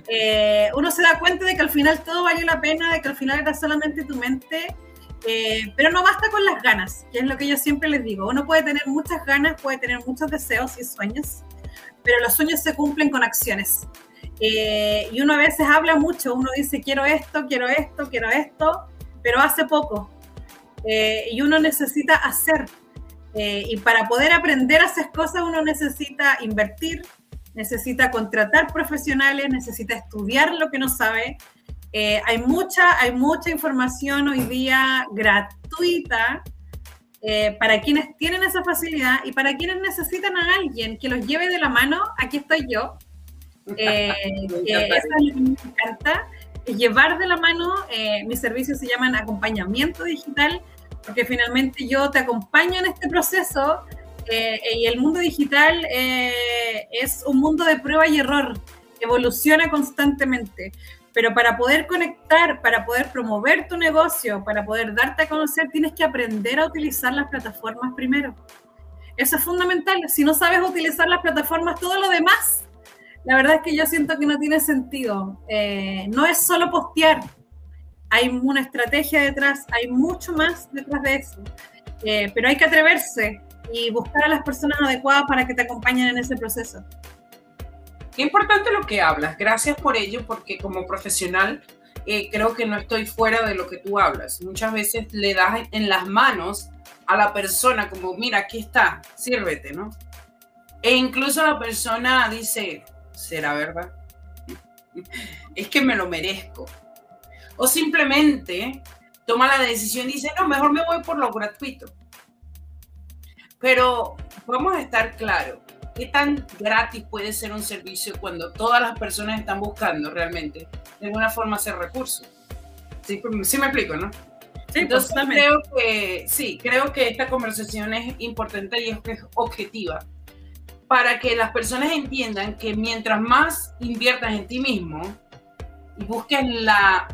eh, uno se da cuenta de que al final todo valió la pena, de que al final era solamente tu mente. Eh, pero no basta con las ganas, que es lo que yo siempre les digo. Uno puede tener muchas ganas, puede tener muchos deseos y sueños, pero los sueños se cumplen con acciones. Eh, y uno a veces habla mucho, uno dice quiero esto, quiero esto, quiero esto, pero hace poco. Eh, y uno necesita hacer. Eh, y para poder aprender a hacer cosas uno necesita invertir, necesita contratar profesionales, necesita estudiar lo que no sabe. hay, mucha, hay mucha información hoy día gratuita eh, para quienes tienen esa facilidad y para quienes necesitan a alguien que los lleve de la mano, aquí estoy yo. Eh, [laughs] eso es lo que me encanta, llevar de la mano, eh, mis servicios se llaman acompañamiento digital, porque finalmente yo te acompaño en este proceso y el mundo digital es un mundo de prueba y error, evoluciona constantemente pero para poder conectar, para poder promover tu negocio, para poder darte a conocer, tienes que aprender a utilizar las plataformas primero. Eso es fundamental. Si no sabes utilizar las plataformas, todo lo demás, la verdad es que yo siento que no tiene sentido. Eh, no es solo postear, hay una estrategia detrás, hay mucho más detrás de eso. Eh, pero hay que atreverse y buscar a las personas adecuadas para que te acompañen en ese proceso. Qué importante lo que hablas. Gracias por ello, porque como profesional eh, creo que no estoy fuera de lo que tú hablas. Muchas veces le das en las manos a la persona como, mira, aquí está, sírvete, ¿no? E incluso la persona dice, ¿será verdad? [laughs] es que me lo merezco. O simplemente toma la decisión y dice, no, mejor me voy por lo gratuito. Pero vamos a estar claros, ¿Qué tan gratis puede ser un servicio cuando todas las personas están buscando realmente de alguna forma hacer recursos? Sí, sí me explico, ¿no? Sí, Entonces creo que sí, creo que esta conversación es importante y es objetiva para que las personas entiendan que mientras más inviertas en ti mismo y busques la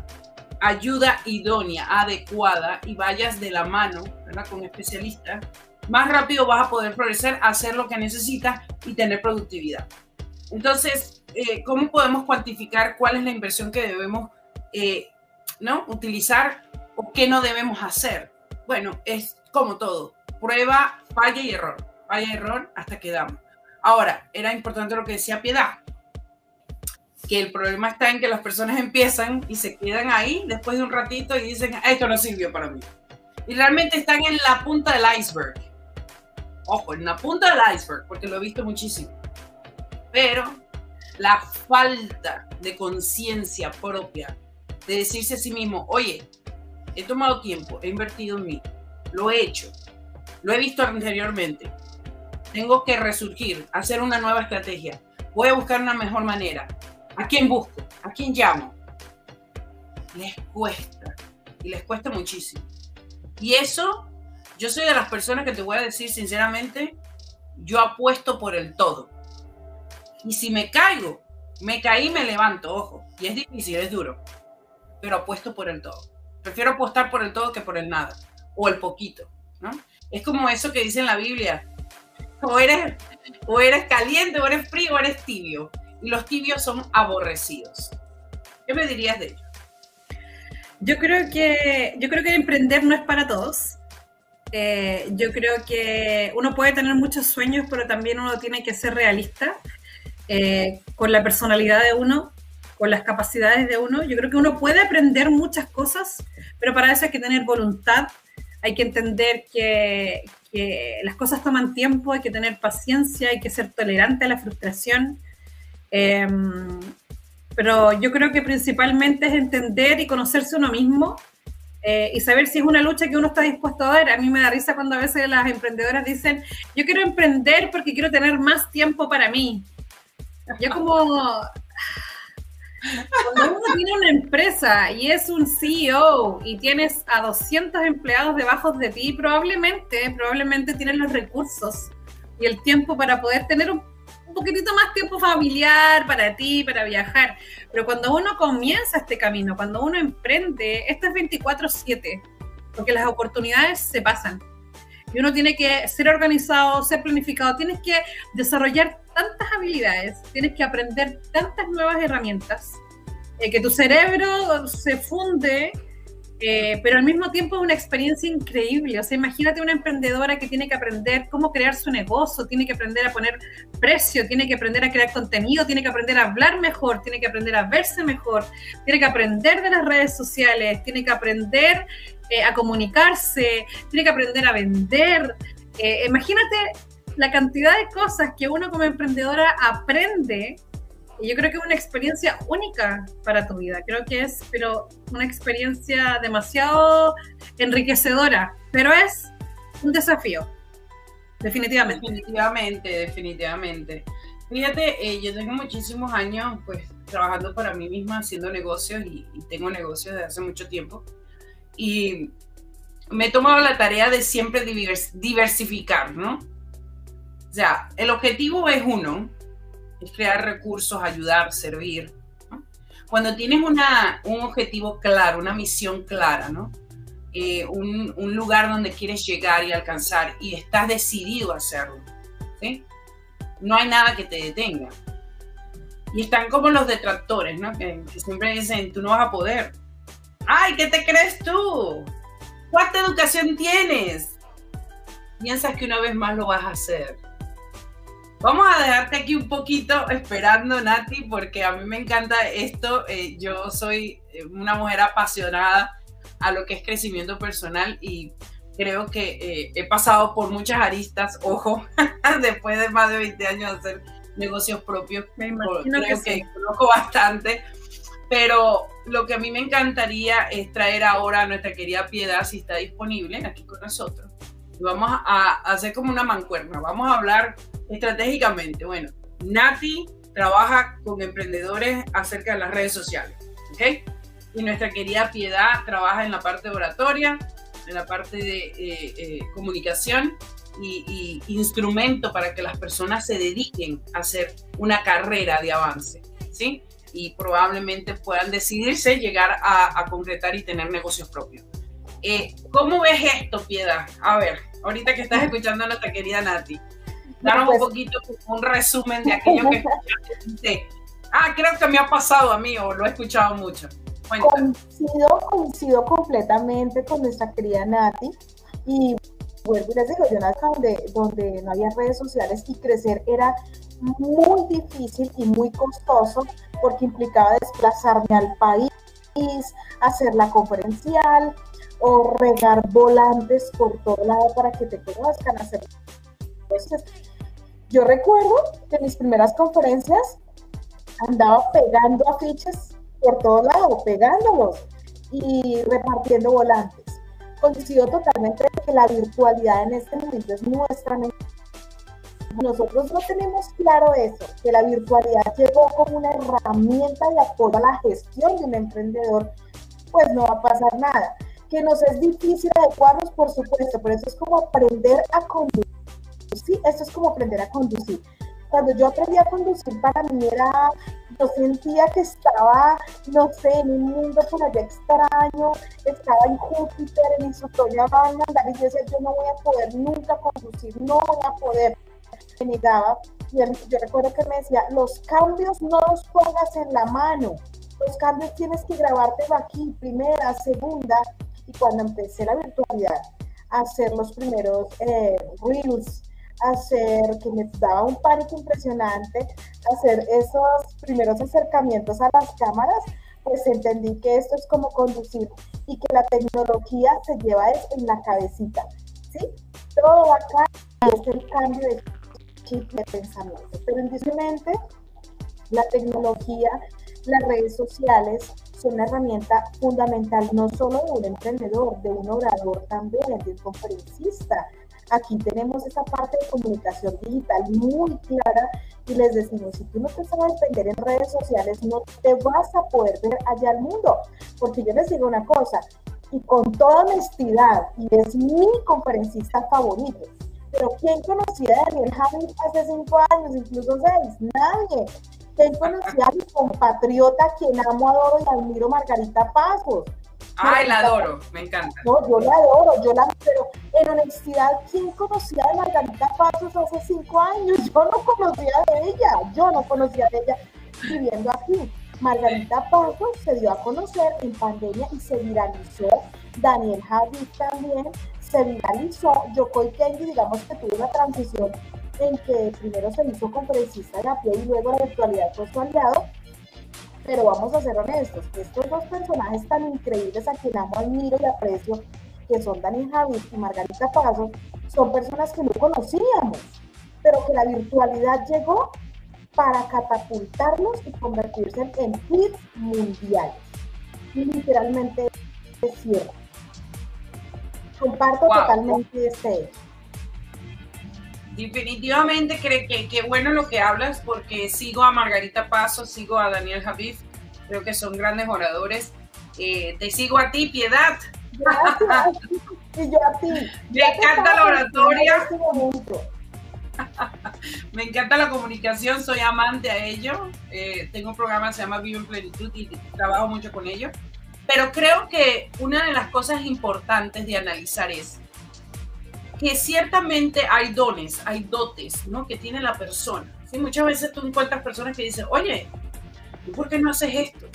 ayuda idónea, adecuada y vayas de la mano ¿verdad? con especialistas, más rápido vas a poder progresar, hacer lo que necesitas y tener productividad. Entonces, eh, ¿cómo podemos cuantificar cuál es la inversión que debemos eh, ¿no? utilizar o qué no debemos hacer? Bueno, es como todo, prueba, falla y error. falla error hasta que damos. Ahora, era importante lo que decía Piedad, que el problema está en que las personas empiezan y se quedan ahí después de un ratito y dicen, esto no sirvió para mí. Y realmente están en la punta del iceberg. Ojo, en la punta del iceberg, porque lo he visto muchísimo. Pero la falta de conciencia propia, de decirse a sí mismo, oye, he tomado tiempo, he invertido en mí, lo he hecho, lo he visto anteriormente, tengo que resurgir, hacer una nueva estrategia, voy a buscar una mejor manera. ¿A quién busco? ¿A quién llamo? Les cuesta, y les cuesta muchísimo. Y eso, yo soy de las personas que te voy a decir sinceramente, yo apuesto por el todo. Y si me caigo, me caí, me levanto, ojo. Y es difícil, es duro. Pero apuesto por el todo. Prefiero apostar por el todo que por el nada. O el poquito, ¿no? Es como eso que dice en la Biblia. O eres, o eres caliente, o eres frío, o eres tibio. Y los tibios son aborrecidos. ¿Qué me dirías de ello? Yo creo que, yo creo que emprender no es para todos. Eh, yo creo que uno puede tener muchos sueños, pero también uno tiene que ser realista eh, con la personalidad de uno, con las capacidades de uno. Yo creo que uno puede aprender muchas cosas, pero para eso hay que tener voluntad, hay que entender que, las cosas toman tiempo, hay que tener paciencia, hay que ser tolerante a la frustración. Em, pero yo creo que principalmente es entender y conocerse uno mismo eh, y saber si es una lucha que uno está dispuesto a dar. A mí me da risa cuando a veces las emprendedoras dicen, yo quiero emprender porque quiero tener más tiempo para mí. Yo [laughs] como... Cuando uno tiene una empresa y es un CEO y tienes a 200 empleados debajo de ti, probablemente, probablemente tienes los recursos y el tiempo para poder tener un, un poquitito más tiempo familiar para ti, para viajar. Pero cuando uno comienza este camino, cuando uno emprende, esto es 24/7, porque las oportunidades se pasan. Y uno tiene que ser organizado, ser planificado, tienes que desarrollar tantas habilidades, tienes que aprender tantas nuevas herramientas, eh, que tu cerebro se funde, eh, pero al mismo tiempo es una experiencia increíble. O sea, imagínate una emprendedora que tiene que aprender cómo crear su negocio, tiene que aprender a poner precio, tiene que aprender a crear contenido, tiene que aprender a hablar mejor, tiene que aprender a verse mejor, tiene que aprender de las redes sociales, tiene que aprender eh, a comunicarse, tiene que aprender a vender. imagínate la cantidad de cosas que uno como emprendedora aprende, y yo creo que es una experiencia única para tu vida. Creo que es, pero una experiencia demasiado enriquecedora, pero es un desafío, definitivamente. Definitivamente, definitivamente. Fíjate, eh, yo tengo muchísimos años pues trabajando para mí misma, haciendo negocios y, y tengo negocios desde hace mucho tiempo. Y me he tomado la tarea de siempre diversificar, ¿no? O sea, el objetivo es uno, es crear recursos, ayudar, servir. Cuando tienes una, un objetivo claro, una misión clara, ¿no? Eh, un, un, lugar donde quieres llegar y alcanzar y estás decidido a hacerlo, ¿sí? No hay nada que te detenga. Y están como los detractores, ¿no? Que, que siempre dicen, tú no vas a poder. ¡Ay, qué te crees tú! ¿Cuánta educación tienes? Piensas que una vez más lo vas a hacer Vamos a dejarte aquí un poquito esperando, Nati, porque a mí me encanta esto. Eh, yo soy eh, una mujer apasionada a lo que es crecimiento personal y creo que eh, he pasado por muchas aristas, ojo, [laughs] después de más de 20 años de hacer negocios propios, me imagino creo que, que conozco bastante, pero lo que a mí me encantaría es traer ahora a nuestra querida Piedad, si está disponible, aquí con nosotros. Vamos a hacer como una mancuerna, vamos a hablar estratégicamente. Bueno, Nati trabaja con emprendedores acerca de las redes sociales, ¿ok? Y nuestra querida Piedad trabaja en la parte oratoria, en la parte de eh, eh, comunicación y, instrumento para que las personas se dediquen a hacer una carrera de avance, ¿sí? Y probablemente puedan decidirse llegar a, concretar y tener negocios propios. Eh, ¿Cómo ves esto, Piedad? A ver, ahorita que estás escuchando a nuestra querida Nati, danos un pues poquito un resumen de aquello que escuchaste. Ah, creo que me ha pasado a mí o lo he escuchado mucho. Coincido, coincido completamente con nuestra querida Nati y vuelvo y les digo, yo nací donde, donde no había redes sociales y crecer era muy difícil y muy costoso porque implicaba desplazarme al país, hacer la conferencial o regar volantes por todo lado para que te conozcan, hacer entonces, yo recuerdo que en mis primeras conferencias andaba pegando afiches por todo lado, pegándolos y repartiendo volantes. Coincido totalmente que la virtualidad en este momento es nuestra nosotros no tenemos claro eso, que la virtualidad llegó como una herramienta de apoyo a la gestión de un emprendedor, pues no va a pasar nada. Que nos es difícil adecuarnos, por supuesto, pero eso es como aprender a conducir. Sí, eso es como aprender a conducir. Cuando yo aprendí a conducir, para mí era, yo sentía que estaba, no sé, en un mundo por allá extraño, estaba en Júpiter, en mi sutoria van a andar y decía, yo no voy a poder nunca conducir, no voy a poder me negaba y yo recuerdo que me decía, los cambios no los pongas en la mano, los cambios tienes que grabarte aquí, primera, segunda, y cuando empecé la virtualidad, a hacer los primeros eh, reels, hacer, que me daba un pánico impresionante, hacer esos primeros acercamientos a las cámaras, pues entendí que esto es como conducir y que la tecnología se lleva en la cabecita, ¿sí? Todo acá es el cambio de de pensamiento. Pero indiscutiblemente, la tecnología, las redes sociales son una herramienta fundamental no solo de un emprendedor, de un orador también, de un conferencista. Aquí tenemos esa parte de comunicación digital muy clara y les decimos, si tú no te sabes vender en redes sociales, no te vas a poder ver allá al mundo. Porque yo les digo una cosa, y con toda honestidad, y es mi conferencista favorito, pero ¿quién conocía a Daniel Javi hace cinco años, incluso seis? Nadie. ¿Quién conocía a mi compatriota, quien amo, adoro y admiro, Margarita Pasos? Ay, la adoro, me encanta. No, yo la adoro, yo la pero en honestidad, ¿quién conocía a Margarita Pasos hace cinco años? [laughs] Yo no conocía de ella, yo no conocía de ella viviendo aquí. Margarita Pasos se dio a conocer en pandemia y se viralizó. Daniel Javi también se viralizó. Yokoi Kenji, digamos que tuvo una transición en que primero se hizo conferencista de a pie y luego la virtualidad fue su aliado. Pero vamos a ser honestos, estos dos personajes tan increíbles a quien amo, admiro y aprecio, que son Dani Javi y Margarita Paso, son personas que no conocíamos, pero que la virtualidad llegó para catapultarlos y convertirse en hits mundiales. Y literalmente es cierto. Comparto totalmente este Definitivamente creo que, que bueno lo que hablas porque sigo a Margarita Paso, sigo a Daniel Javif, creo que son grandes oradores. Eh, te sigo a ti, Piedad. y yo a ti. [laughs] Me encanta la oratoria. [laughs] [laughs] Me encanta la comunicación, soy amante a ello. Eh, tengo un programa que se llama Vivo en Plenitud y trabajo mucho con ello. Pero creo que una de las cosas importantes de analizar es que ciertamente hay dones, hay dotes, ¿no? Que tiene la persona. ¿sí? Muchas veces tú encuentras personas que dicen, oye, ¿por qué no haces esto?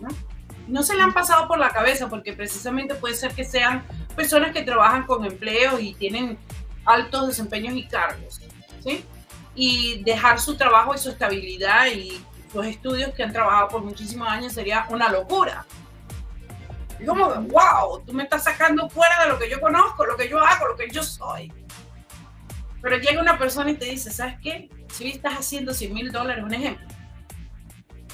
¿No? no se le han pasado por la cabeza porque precisamente puede ser que sean personas que trabajan con empleos y tienen altos desempeños y cargos, ¿sí? Y dejar su trabajo y su estabilidad y los estudios que han trabajado por muchísimos años sería una locura. Y como, wow, tú me estás sacando fuera de lo que yo conozco, lo que yo hago, lo que yo soy. Pero llega una persona y te dice, ¿sabes qué? Si estás haciendo 100 mil dólares, un ejemplo,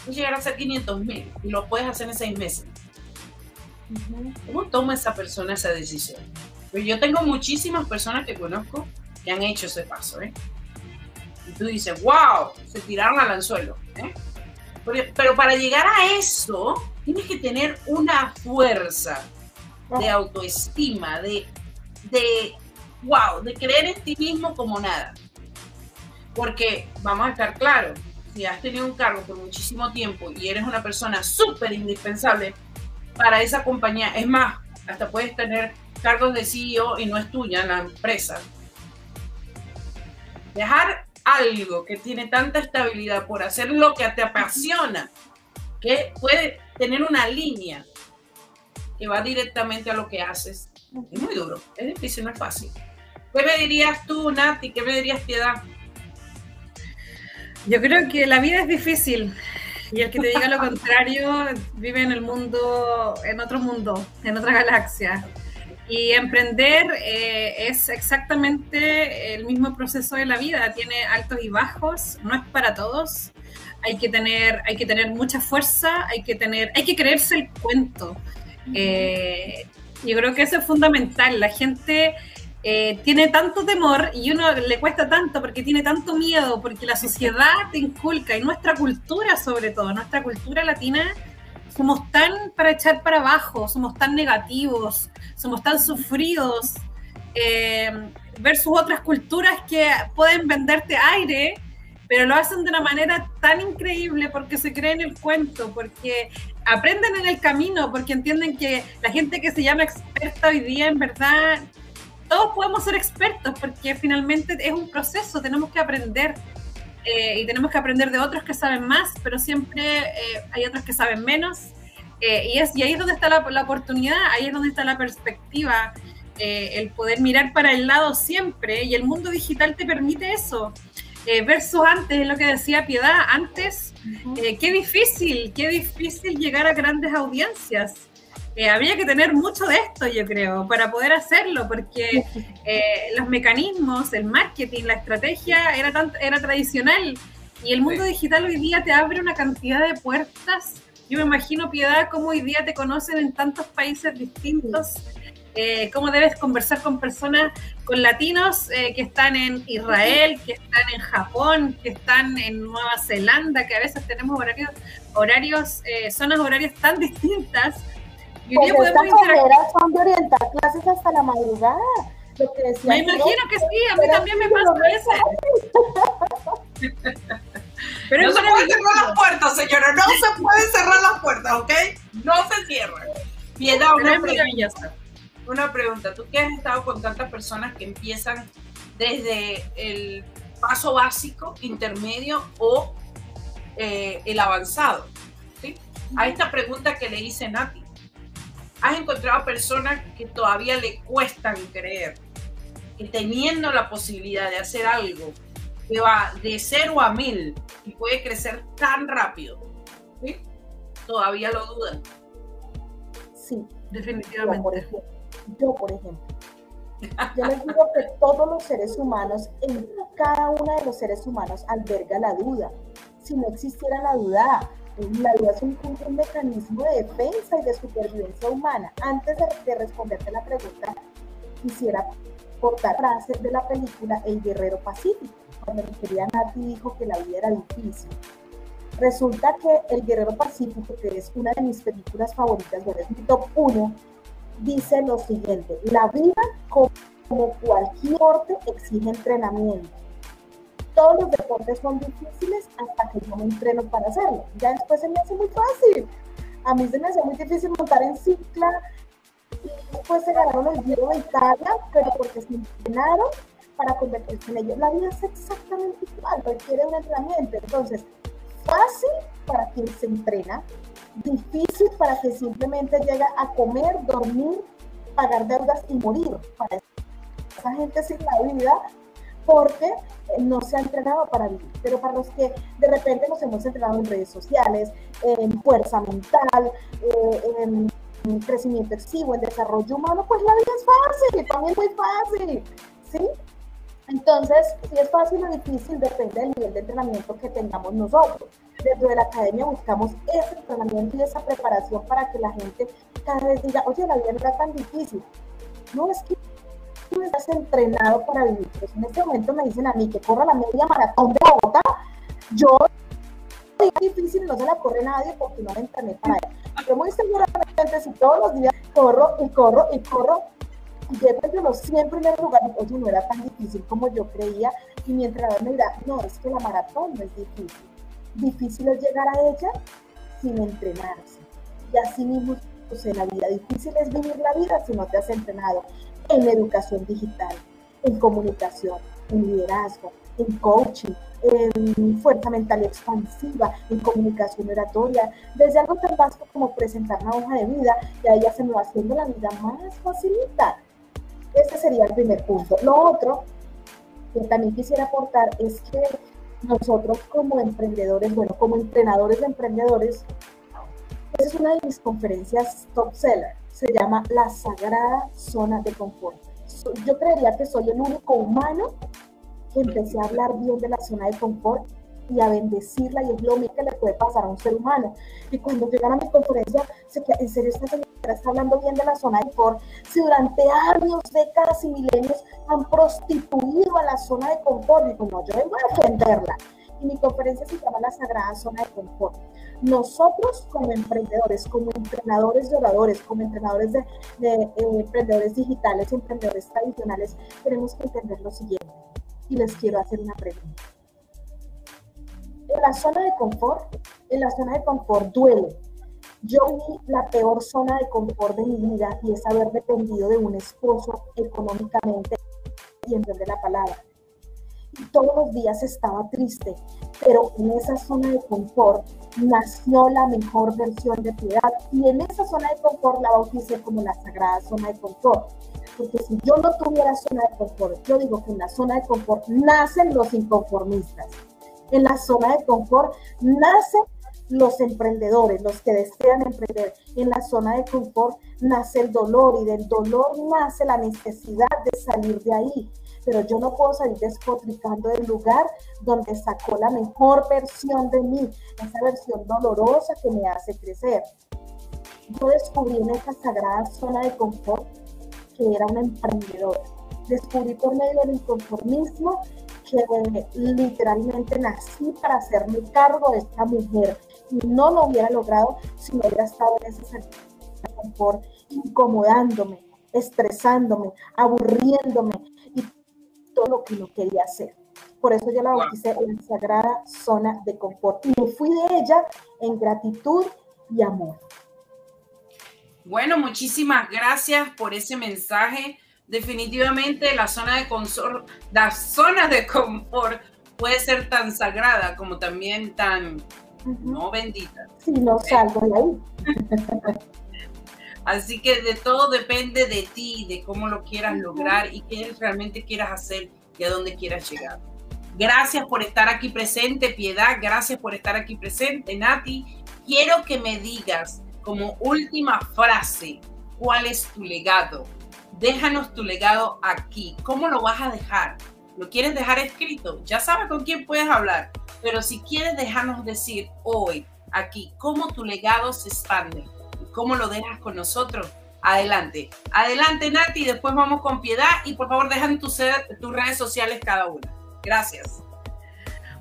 puedes llegar a hacer 500 mil y lo puedes hacer en seis meses. ¿Cómo toma esa persona esa decisión? Pues yo tengo muchísimas personas que conozco que han hecho ese paso, ¿eh? Y tú dices, wow, se tiraron al anzuelo, ¿eh? Pero para llegar a eso, tienes que tener una fuerza de autoestima, de, de, wow, de creer en ti mismo como nada. Porque vamos a estar claros, si has tenido un cargo por muchísimo tiempo y eres una persona súper indispensable para esa compañía, es más, hasta puedes tener cargos de CEO y no es tuya la empresa. Dejar algo que tiene tanta estabilidad por hacer lo que te apasiona, que puede tener una línea que va directamente a lo que haces. Es muy duro, es difícil, no es fácil. ¿Qué me dirías tú, Nati? ¿Qué me dirías, Piedad? Yo creo que la vida es difícil y el que te diga lo [laughs] contrario vive en el mundo, en otro mundo, en otra galaxia. Y emprender eh, es exactamente el mismo proceso de la vida, tiene altos y bajos, no es para todos. Hay que tener, hay que tener mucha fuerza, hay que tener, hay que creerse el cuento. Eh, yo creo que eso es fundamental. La gente eh, tiene tanto temor y uno le cuesta tanto porque tiene tanto miedo, porque la sociedad te inculca y nuestra cultura sobre todo, nuestra cultura latina, somos tan para echar para abajo, somos tan negativos, somos tan sufridos, eh, versus otras culturas que pueden venderte aire, pero lo hacen de una manera tan increíble porque se creen el cuento, porque aprenden en el camino, porque entienden que la gente que se llama experta hoy día en verdad todos podemos ser expertos porque finalmente es un proceso, tenemos que aprender eh, y tenemos que aprender de otros que saben más, pero siempre eh, hay otros que saben menos. Eh, y, es, y ahí es donde está la, la, oportunidad, ahí es donde está la perspectiva, el poder mirar para el lado siempre. Y el mundo digital te permite eso. Versus antes, lo que decía Piedad, antes, qué difícil, qué difícil llegar a grandes audiencias. Eh, había que tener mucho de esto, yo creo, para poder hacerlo, porque eh, los mecanismos, el marketing, la estrategia era, tan, era tradicional. Y el mundo digital hoy día te abre una cantidad de puertas. Yo me imagino, Piedad, cómo hoy día te conocen en tantos países distintos, eh, cómo debes conversar con personas, con latinos que están en Israel, que están en Japón, que están en Nueva Zelanda, que a veces tenemos horarios, horarios zonas horarias tan distintas pues estas carreras son de orientar clases hasta la madrugada. Lo que decía me imagino que sí, a mí también me pasa eso. [laughs] Pero no se pueden cerrar las puertas, señora, no se pueden cerrar las puertas, ¿ok? No se cierran. Piedad, una pregunta. Una pregunta, tú que has estado con tantas personas que empiezan desde el paso básico, intermedio o eh, el avanzado, ¿sí? A esta pregunta que le hice Nati, has encontrado personas que todavía le cuestan creer que teniendo la posibilidad de hacer algo que va de cero a mil y puede crecer tan rápido, ¿sí? todavía lo dudan. Sí, definitivamente. Yo, por ejemplo, yo les digo que todos los seres humanos, en cada uno de los seres humanos alberga la duda. Si no existiera la duda, la vida es un, mecanismo de defensa y de supervivencia humana. Antes de, responderte la pregunta, quisiera cortar frase de la película El Guerrero Pacífico, cuando mi querida Nati dijo que la vida era difícil. Resulta que El Guerrero Pacífico, que es una de mis películas favoritas, bueno, es mi top 1, dice lo siguiente, la vida como cualquier deporte exige entrenamiento todos los deportes son difíciles hasta que yo me entreno para hacerlo. Ya después se me hace muy fácil. A mí se me hace muy difícil montar en cicla y después se ganaron el Giro de Italia, pero porque se entrenaron para convertirse en ellos. La vida es exactamente igual, requiere un entrenamiento. Entonces, fácil para quien se entrena, difícil para quien simplemente llega a comer, dormir, pagar deudas y morir. Para esa gente sin la vida porque no se ha entrenado para vivir. Pero para los que de repente nos hemos entrenado en redes sociales, en fuerza mental, eh, en crecimiento excesivo, en desarrollo humano, pues la vida es fácil, también muy fácil, ¿sí? Entonces, si es fácil o difícil, depende del nivel de entrenamiento que tengamos nosotros. Dentro de la academia buscamos ese entrenamiento y esa preparación para que la gente cada vez diga, oye, la vida no era tan difícil. No, es que estás entrenado para vivir. Pues en este momento me dicen a mí que corra la media maratón de Bogotá, yo difícil, no se la corre nadie porque no me entrené para él. Yo muy seguramente si todos los días corro y corro y corro, llego entre los 100 primeros lugares, oye, no era tan difícil como yo creía, y mi entrenador me dirá, no, es que la maratón no es difícil. Difícil es llegar a ella sin entrenarse. Y así mismo pues, en la vida, difícil es vivir la vida si no te has entrenado en educación digital, en comunicación, en liderazgo, en coaching, en fuerza mental expansiva, en comunicación oratoria, desde algo tan básico como presentar una hoja de vida, y ahí ya se me va haciendo la vida más facilita. Este sería el primer punto. Lo otro que también quisiera aportar es que nosotros como emprendedores, bueno, como entrenadores de emprendedores, esa es una de mis conferencias top seller. Se llama La Sagrada Zona de Confort. Yo creería que soy el único humano que empecé a hablar bien de la zona de confort y a bendecirla y es lo mismo que le puede pasar a un ser humano. Y cuando llegan a mi conferencia, se queda, en serio esta señora está hablando bien de la zona de confort, si durante años, décadas y milenios han prostituido a la zona de confort, digo, no, yo vengo a defenderla. Y mi conferencia se llama La Sagrada Zona de Confort. Nosotros como emprendedores, como entrenadores de oradores, como entrenadores de, eh, emprendedores digitales, emprendedores tradicionales, tenemos que entender lo siguiente. Y les quiero hacer una pregunta en la zona de confort, en la zona de confort duele. Yo vi la peor zona de confort de mi vida y es haber dependido de un esposo económicamente y en de la palabra. Y todos los días estaba triste, pero en esa zona de confort nació la mejor versión de piedad y en esa zona de confort la bauticé como la sagrada zona de confort. Porque si yo no tuviera zona de confort, yo digo que en la zona de confort nacen los inconformistas en la zona de confort nacen los emprendedores, los que desean emprender. En la zona de confort nace el dolor y del dolor nace la necesidad de salir de ahí. Pero yo no puedo salir despotricando del lugar donde sacó la mejor versión de mí, esa versión dolorosa que me hace crecer. Yo descubrí en esa sagrada zona de confort que era una emprendedora. Descubrí por medio del inconformismo que literalmente nací para hacerme cargo de esta mujer y no lo hubiera logrado si no hubiera estado en ese confort, incomodándome, estresándome, aburriéndome y todo lo que no quería hacer. Por eso yo la bauticé en la sagrada zona de confort y me fui de ella en gratitud y amor. Bueno, muchísimas gracias por ese mensaje definitivamente la zona de confort, la zona de confort puede ser tan sagrada como también tan no bendita. Sí, no salgo de ahí. [laughs] Así que de todo depende de ti, de cómo lo quieras lograr y qué realmente quieras hacer y a dónde quieras llegar. Gracias por estar aquí presente, Piedad. Gracias por estar aquí presente, Nati. Quiero que me digas como última frase cuál es tu legado déjanos tu legado aquí. ¿Cómo lo vas a dejar? ¿Lo quieres dejar escrito? Ya sabes con quién puedes hablar, pero si quieres dejarnos decir hoy, aquí, cómo tu legado se expande y cómo lo dejas con nosotros, adelante. Adelante, Nati, después vamos con piedad y por favor dejan tus, tus redes sociales cada una. Gracias.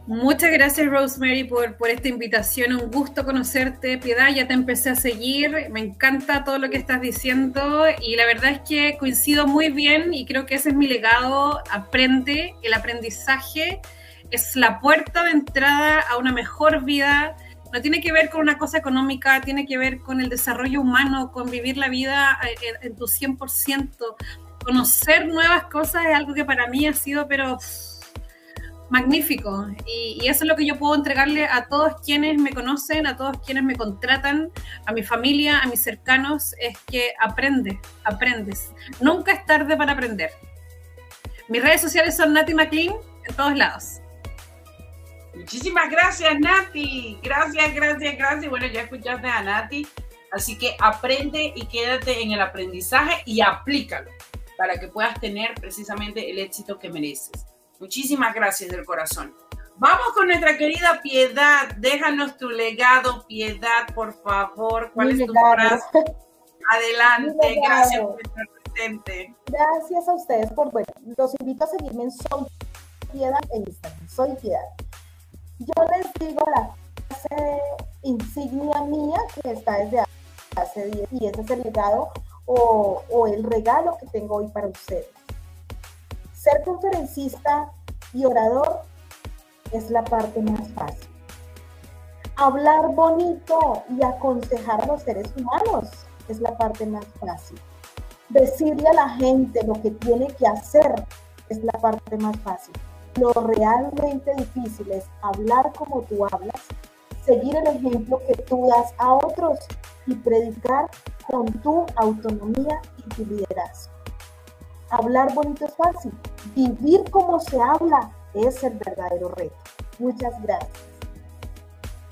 Muchas gracias Rosemary por, esta invitación, un gusto conocerte, Piedad, ya te empecé a seguir, me encanta todo lo que estás diciendo y la verdad es que coincido muy bien y creo que ese es mi legado, aprende, el aprendizaje es la puerta de entrada a una mejor vida, no tiene que ver con una cosa económica, tiene que ver con el desarrollo humano, con vivir la vida en, en tu 100%, conocer nuevas cosas es algo que para mí ha sido, pero magnífico. Y, eso es lo que yo puedo entregarle a todos quienes me conocen, a todos quienes me contratan, a mi familia, a mis cercanos, es que aprende, aprendes. Nunca es tarde para aprender. Mis redes sociales son Nati McLean en todos lados. Muchísimas gracias, Nati. Gracias, gracias, gracias. Bueno, ya escuchaste a Nati. Así que aprende y quédate en el aprendizaje y aplícalo para que puedas tener precisamente el éxito que mereces. Muchísimas gracias del corazón. Vamos con nuestra querida Piedad. Déjanos tu legado, Piedad, por favor. ¿Cuál es tu frase? Adelante, gracias por estar presente. Gracias a ustedes por, bueno, los invito a seguirme en Soy Piedad en Instagram. Soy Piedad. Yo les digo la frase insignia mía que está desde hace 10 y ese es el legado o, o el regalo que tengo hoy para ustedes. Ser conferencista y orador es la parte más fácil. Hablar bonito y aconsejar a los seres humanos es la parte más fácil. Decirle a la gente lo que tiene que hacer es la parte más fácil. Lo realmente difícil es hablar como tú hablas, seguir el ejemplo que tú das a otros y predicar con tu autonomía y tu liderazgo. Hablar bonito es fácil. Vivir como se habla es el verdadero reto. Muchas gracias.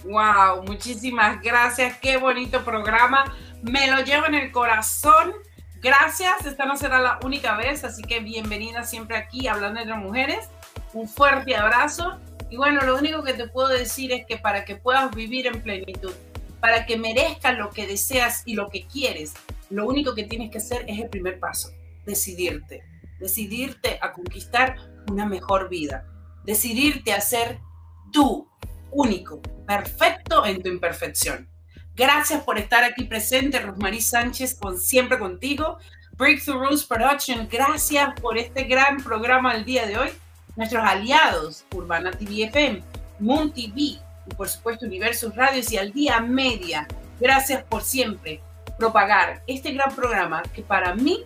Wow, muchísimas gracias. Qué bonito programa. Me lo llevo en el corazón. Gracias. Esta no será la única vez, así que bienvenida siempre aquí hablando entre mujeres. Un fuerte abrazo. Y bueno, lo único que te puedo decir es que para que puedas vivir en plenitud, para que merezcas lo que deseas y lo que quieres, lo único que tienes que hacer es el primer paso, decidirte. Decidirte a conquistar una mejor vida. Decidirte a ser tú, único, perfecto en tu imperfección. Gracias por estar aquí presente, Rosmarie Sánchez, con, siempre contigo. Breakthrough Rules Production, gracias por este gran programa el día de hoy. Nuestros aliados, Urbana TV FM, Moon TV y por supuesto Universos Radios y Al Día Media. Gracias por siempre propagar este gran programa que para mí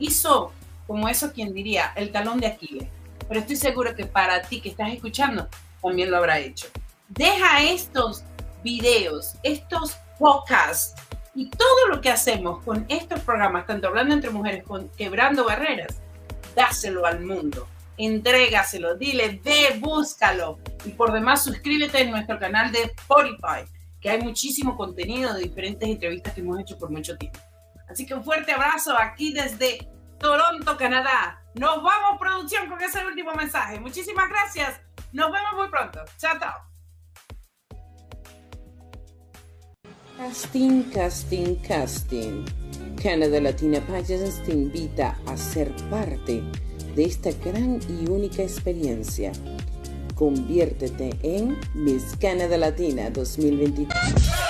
hizo, como eso quien diría, el talón de Aquiles. Pero estoy seguro que para ti que estás escuchando, también lo habrá hecho. Deja estos videos, estos podcasts y todo lo que hacemos con estos programas, tanto hablando entre mujeres, con quebrando barreras, dáselo al mundo, entrégaselo, dile, ve, búscalo. Y por demás, suscríbete en nuestro canal de Spotify, que hay muchísimo contenido de diferentes entrevistas que hemos hecho por mucho tiempo. Así que un fuerte abrazo aquí desde Toronto, Canadá. Nos vamos, producción, con ese último mensaje. Muchísimas gracias. Nos vemos muy pronto. Chao, chao. Casting, casting, casting. Canadá Latina Pageants te invita a ser parte de esta gran y única experiencia. Conviértete en Miss Canadá Latina 2023.